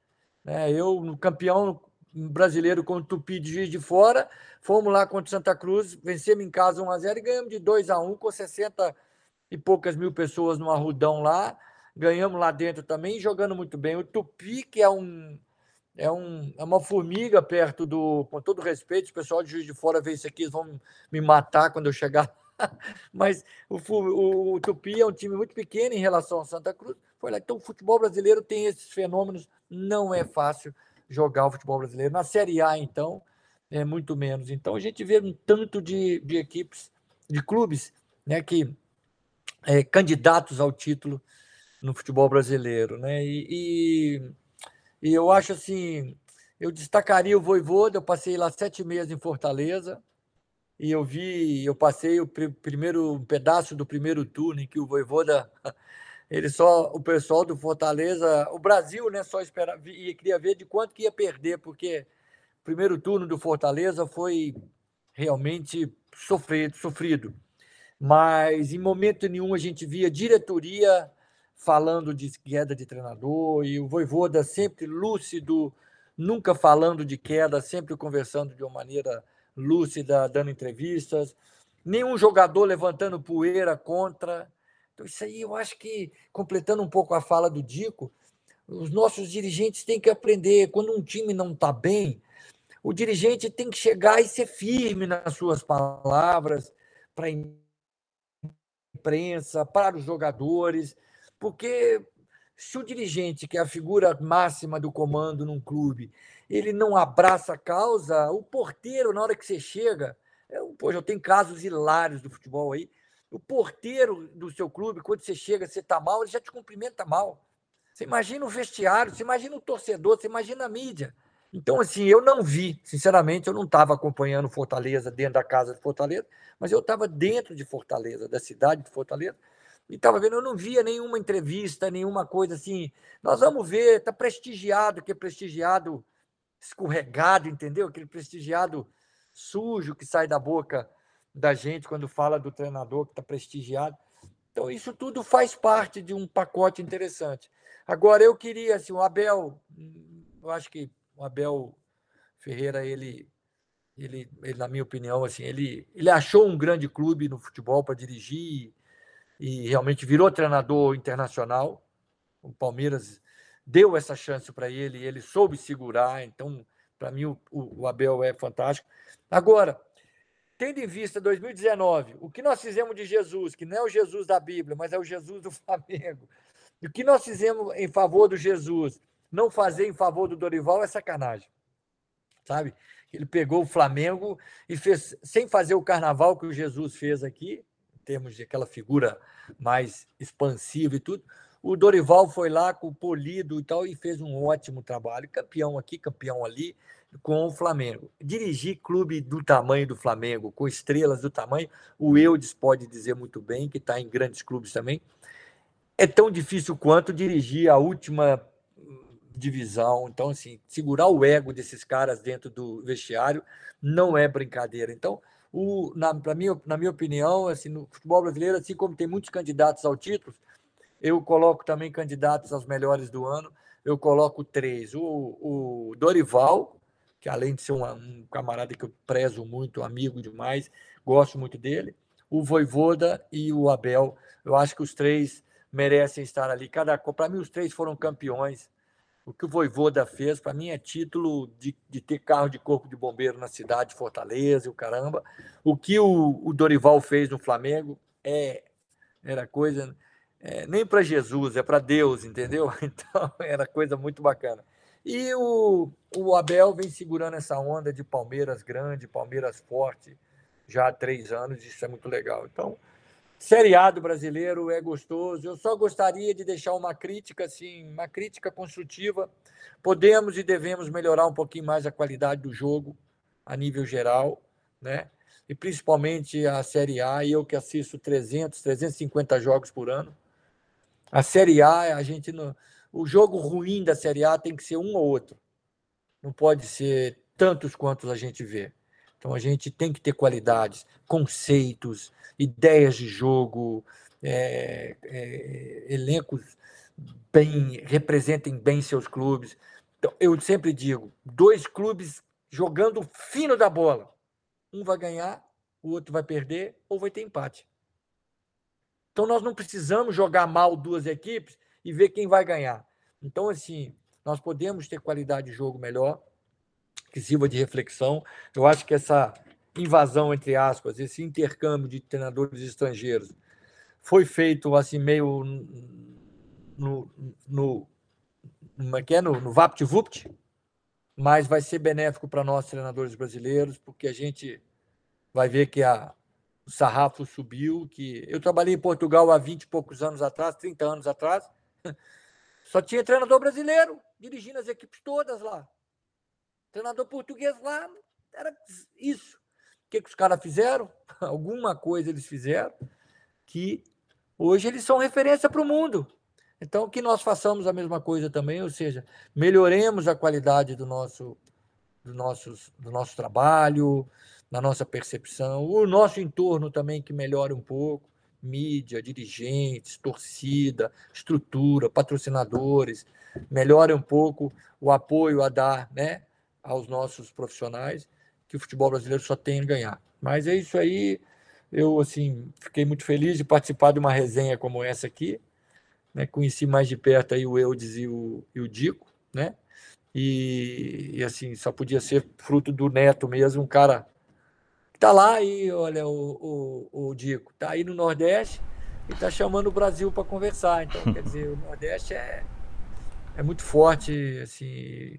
Né? Eu, no campeão brasileiro com o Tupi de Juiz de Fora. Fomos lá contra o Santa Cruz, vencemos em casa 1x0 e ganhamos de 2x1 com 60 e poucas mil pessoas no Arrudão lá. Ganhamos lá dentro também, jogando muito bem. O Tupi, que é um. É, um, é uma formiga perto do. Com todo respeito, o pessoal de Juiz de Fora vê isso aqui, eles vão me matar quando eu chegar mas o, o, o, Tupi é um time muito pequeno em relação ao Santa Cruz. Foi lá. Então, o futebol brasileiro tem esses fenômenos, não é fácil jogar o futebol brasileiro. Na Série A, então, é muito menos. Então, a gente vê um tanto de, de equipes, de clubes, né, que é, candidatos ao título no futebol brasileiro, né? E, e, e, eu acho assim, eu destacaria o Voivoda. Eu passei lá sete meses em Fortaleza e eu vi, eu passei o pr primeiro um pedaço do primeiro turno em que o Voivoda ele só, o pessoal do Fortaleza, o Brasil, né, só esperava e queria ver de quanto que ia perder, porque o primeiro turno do Fortaleza foi realmente sofrido, sofrido. Mas em momento nenhum a gente via diretoria falando de queda de treinador e o Voivoda sempre lúcido, nunca falando de queda, sempre conversando de uma maneira lúcida, dando entrevistas. Nenhum jogador levantando poeira contra. Então, isso aí eu acho que, completando um pouco a fala do Dico, os nossos dirigentes têm que aprender. Quando um time não está bem, o dirigente tem que chegar e ser firme nas suas palavras para a imprensa, para os jogadores, porque se o dirigente, que é a figura máxima do comando num clube, ele não abraça a causa, o porteiro, na hora que você chega, eu, poxa, eu tenho casos hilários do futebol aí, o porteiro do seu clube, quando você chega, você está mal, ele já te cumprimenta mal. Você imagina o vestiário, você imagina o torcedor, você imagina a mídia. Então, assim, eu não vi, sinceramente, eu não estava acompanhando Fortaleza dentro da casa de Fortaleza, mas eu estava dentro de Fortaleza, da cidade de Fortaleza, e estava vendo, eu não via nenhuma entrevista, nenhuma coisa assim. Nós vamos ver, está prestigiado, que é prestigiado escorregado, entendeu? Aquele prestigiado sujo que sai da boca da gente quando fala do treinador que está prestigiado. Então, isso tudo faz parte de um pacote interessante. Agora, eu queria, assim, o Abel, eu acho que o Abel Ferreira, ele, ele, ele na minha opinião, assim, ele, ele achou um grande clube no futebol para dirigir e realmente virou treinador internacional. O Palmeiras deu essa chance para ele, ele soube segurar, então, para mim, o, o Abel é fantástico. Agora, tendo em vista 2019, o que nós fizemos de Jesus, que não é o Jesus da Bíblia, mas é o Jesus do Flamengo, e o que nós fizemos em favor do Jesus, não fazer em favor do Dorival é sacanagem. Sabe? Ele pegou o Flamengo e fez, sem fazer o carnaval que o Jesus fez aqui, em termos de aquela figura mais expansiva e tudo, O Dorival foi lá com o Polido e tal e fez um ótimo trabalho. Campeão aqui, campeão ali, com o Flamengo. Dirigir clube do tamanho do Flamengo, com estrelas do tamanho, o Eudes pode dizer muito bem, que está em grandes clubes também. É tão difícil quanto dirigir a última divisão. Então, assim, segurar o ego desses caras dentro do vestiário não é brincadeira. Então, o, na, minha, na minha opinião, assim, no futebol brasileiro, assim como tem muitos candidatos ao título, eu coloco também candidatos aos melhores do ano. Eu coloco três. O, o Dorival, que além de ser um, um camarada que eu prezo muito, amigo demais, gosto muito dele. O Voivoda e o Abel. Eu acho que os três merecem estar ali. Cada Para mim, os três foram campeões. O que o Voivoda fez, para mim, é título de, de ter carro de corpo de bombeiro na cidade de Fortaleza, o caramba. O que o, o Dorival fez no Flamengo é era coisa é, nem para Jesus, é para Deus, entendeu? Então era coisa muito bacana. E o, o Abel vem segurando essa onda de Palmeiras grande, Palmeiras forte, já há três anos, isso é muito legal. Então, Série A do brasileiro é gostoso. Eu só gostaria de deixar uma crítica, assim, uma crítica construtiva. Podemos e devemos melhorar um pouquinho mais a qualidade do jogo a nível geral, né? E principalmente a Série A, eu que assisto 300, 350 jogos por ano. A Série A, a gente não, o jogo ruim da Série A tem que ser um ou outro. Não pode ser tantos quantos a gente vê. Então a gente tem que ter qualidades, conceitos, ideias de jogo, é, é, elencos bem representem bem seus clubes. Então, eu sempre digo, dois clubes jogando fino da bola, um vai ganhar, o outro vai perder ou vai ter empate. Então nós não precisamos jogar mal duas equipes e ver quem vai ganhar. Então, assim, nós podemos ter qualidade de jogo melhor, que sirva de reflexão. Eu acho que essa invasão, entre aspas, esse intercâmbio de treinadores estrangeiros foi feito assim meio no, no, no, é, é no, no VaptVupt, mas vai ser benéfico para nós treinadores brasileiros, porque a gente vai ver que a, o sarrafo subiu, que eu trabalhei em Portugal há 20 e poucos anos atrás, 30 anos atrás, só tinha treinador brasileiro dirigindo as equipes todas lá. Treinador português lá, era isso. O que, que os caras fizeram? Alguma coisa eles fizeram que hoje eles são referência para o mundo. Então, que nós façamos a mesma coisa também, ou seja, melhoremos a qualidade do nosso, do nossos, do nosso trabalho, na nossa percepção, o nosso entorno também que melhore um pouco, mídia, dirigentes, torcida, estrutura, patrocinadores, melhore um pouco o apoio a dar né, aos nossos profissionais, que o futebol brasileiro só tem a ganhar. Mas é isso aí, eu assim fiquei muito feliz de participar de uma resenha como essa aqui, né, conheci mais de perto aí o Eudes e o, e o Dico, né? E, e, assim, só podia ser fruto do Neto mesmo, um cara Está lá aí, olha, o, o, o Dico, está aí no Nordeste e está chamando o Brasil para conversar. Então, quer dizer, o Nordeste é, é muito forte, assim,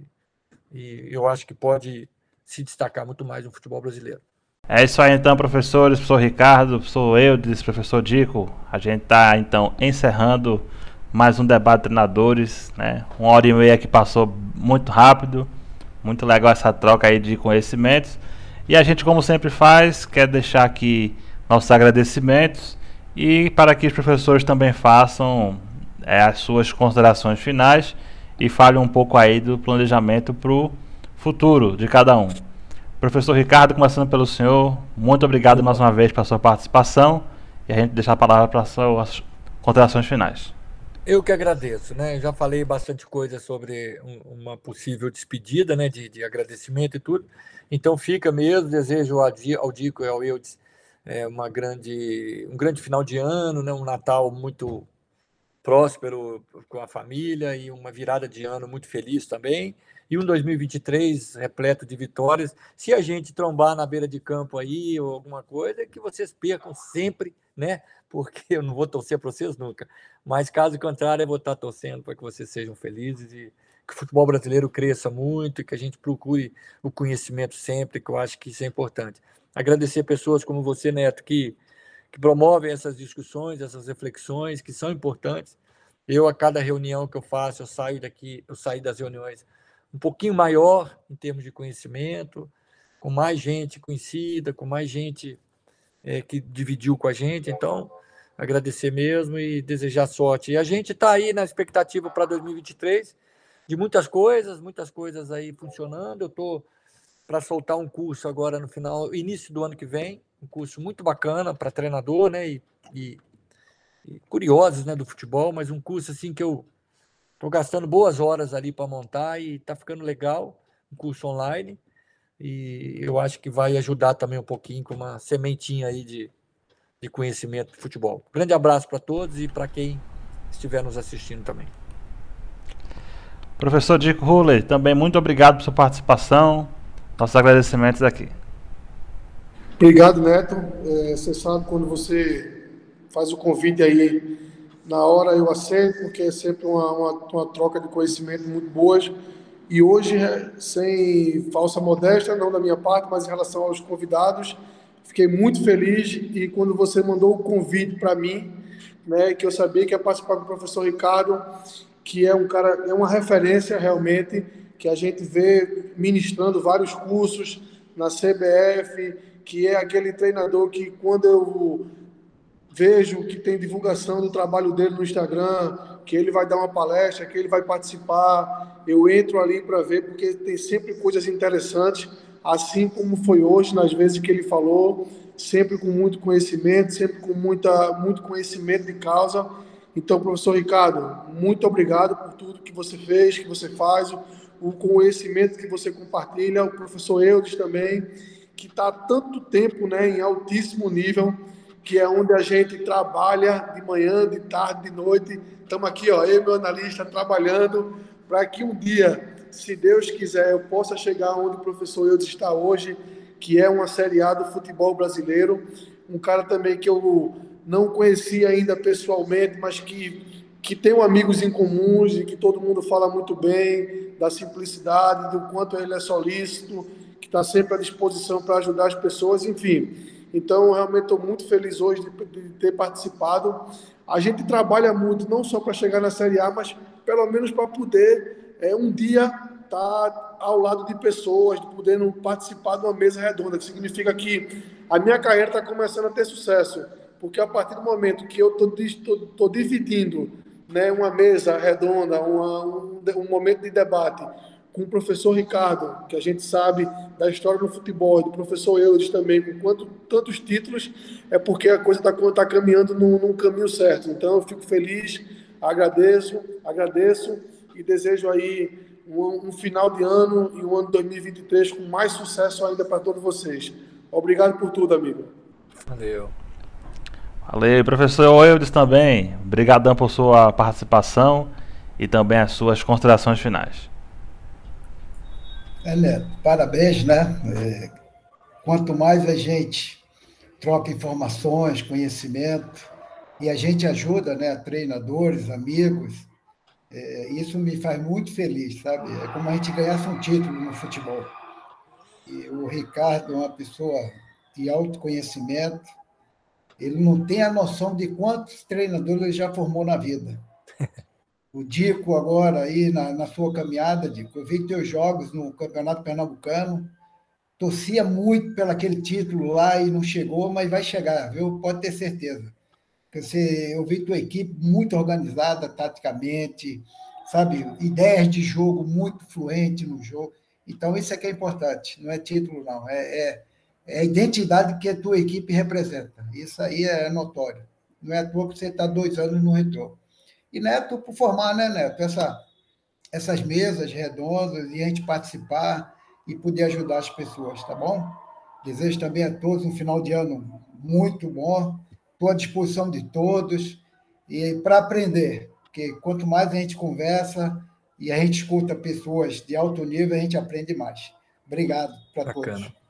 e eu acho que pode se destacar muito mais no futebol brasileiro. É isso aí então, professores, professor Ricardo, professor Eudes, professor Dico. A gente está então encerrando mais um debate de treinadores, né? Uma hora e meia que passou muito rápido. Muito legal essa troca aí de conhecimentos. E a gente, como sempre faz, quer deixar aqui nossos agradecimentos e para que os professores também façam é, as suas considerações finais e falem um pouco aí do planejamento para o futuro de cada um. Professor Ricardo, começando pelo senhor, muito obrigado mais uma vez pela sua participação e a gente deixa a palavra para as considerações finais. Eu que agradeço, né? Já falei bastante coisa sobre um, uma possível despedida, né? De, de, agradecimento e tudo. Então fica mesmo, desejo ao, Dico e ao Eudes é, uma grande, um grande final de ano, né? Um Natal muito próspero com a família e uma virada de ano muito feliz também. E um 2023 repleto de vitórias. Se a gente trombar na beira de campo aí ou alguma coisa, que vocês percam sempre, né? Porque eu não vou torcer para vocês nunca. Mas caso contrário, eu vou estar torcendo para que vocês sejam felizes e que o futebol brasileiro cresça muito que a gente procure o conhecimento sempre, que eu acho que isso é importante. Agradecer pessoas como você, Neto, que, que promovem essas discussões, essas reflexões, que são importantes. Eu, a cada reunião que eu faço, eu saio daqui, eu saio das reuniões um pouquinho maior em termos de conhecimento, com mais gente conhecida, com mais gente é, que dividiu com a gente. Então, agradecer mesmo e desejar sorte. E a gente está aí na expectativa para 2023 de muitas coisas, muitas coisas aí funcionando. Eu estou para soltar um curso agora no final, início do ano que vem, um curso muito bacana para treinador, né? E, e, e, curiosos, né, do futebol, mas um curso assim que eu estou gastando boas horas ali para montar e está ficando legal, um curso online. E eu acho que vai ajudar também um pouquinho com uma sementinha aí de, de conhecimento de futebol. Grande abraço para todos e para quem estiver nos assistindo também. Professor Dico Hulley, também muito obrigado por sua participação. Nossos agradecimentos aqui. Obrigado, Neto. É, você sabe quando você faz o convite aí, na hora eu aceito, porque é sempre uma, uma, uma troca de conhecimento muito boas. E hoje, sem falsa modéstia, não da minha parte, mas em relação aos convidados, fiquei muito feliz e quando você mandou o convite para mim, né, que eu sabia que ia participar com o professor Ricardo, que é um cara, é uma referência realmente, que a gente vê ministrando vários cursos na CBF, que é aquele treinador que quando eu vejo que tem divulgação do trabalho dele no Instagram, que ele vai dar uma palestra, que ele vai participar, eu entro ali para ver, porque tem sempre coisas interessantes, assim como foi hoje, nas vezes que ele falou, sempre com muito conhecimento, sempre com muita, muito conhecimento de causa. Então, professor Ricardo, muito obrigado por tudo que você fez, que você faz, o conhecimento que você compartilha, o professor Eudes também, que está há tanto tempo né, em altíssimo nível, que é onde a gente trabalha de manhã, de tarde, de noite. Estamos aqui, ó, eu e meu analista, trabalhando para que um dia, se Deus quiser, eu possa chegar onde o professor Eudes está hoje, que é uma Série A do futebol brasileiro. Um cara também que eu não conhecia ainda pessoalmente, mas que, que tenho amigos em comuns e que todo mundo fala muito bem da simplicidade, do quanto ele é solícito, que está sempre à disposição para ajudar as pessoas, enfim. Então, realmente estou muito feliz hoje de, de, ter participado. A gente trabalha muito, não só para chegar na Série A, mas pelo menos para poder é, um dia estar tá ao lado de pessoas, de podendo participar de uma mesa redonda, que significa que a minha carreira está começando a ter sucesso, porque a partir do momento que eu estou dividindo né, uma mesa redonda, uma, um, um momento de debate com o professor Ricardo, que a gente sabe da história do futebol, do professor Eudes também, com quanto, tantos títulos, é porque a coisa está tá caminhando num, num, caminho certo. Então, eu fico feliz, agradeço, agradeço e desejo aí um, um final de ano e um ano 2023 com mais sucesso ainda para todos vocês. Obrigado por tudo, amigo. Valeu. Valeu, professor Eudes também. Obrigadão por sua participação e também as suas considerações finais. Neto, parabéns, né? É, quanto mais a gente troca informações, conhecimento, e a gente ajuda, né, treinadores, amigos, é, isso me faz muito feliz, sabe? É como a gente ganhasse um título no futebol. E o Ricardo é uma pessoa de autoconhecimento, ele não tem a noção de quantos treinadores ele já formou na vida. O Dico, agora, aí na, na sua caminhada, Dico, eu vi teus jogos no Campeonato Pernambucano, torcia muito pelo aquele título lá e não chegou, mas vai chegar, viu? Pode ter certeza. Você, eu vi tua equipe muito organizada taticamente, sabe? Ideias de jogo muito fluente no jogo. Então, isso é que é importante, não é título, não. É, é, é a identidade que a tua equipe representa. Isso aí é notório. Não é à toa que você está dois anos no retrô. E Neto, por formar, né, Neto, essa, essas mesas redondas e a gente participar e poder ajudar as pessoas, tá bom? Desejo também a todos um final de ano muito bom. Estou à disposição de todos e para aprender, porque quanto mais a gente conversa e a gente escuta pessoas de alto nível, a gente aprende mais. Obrigado para todos.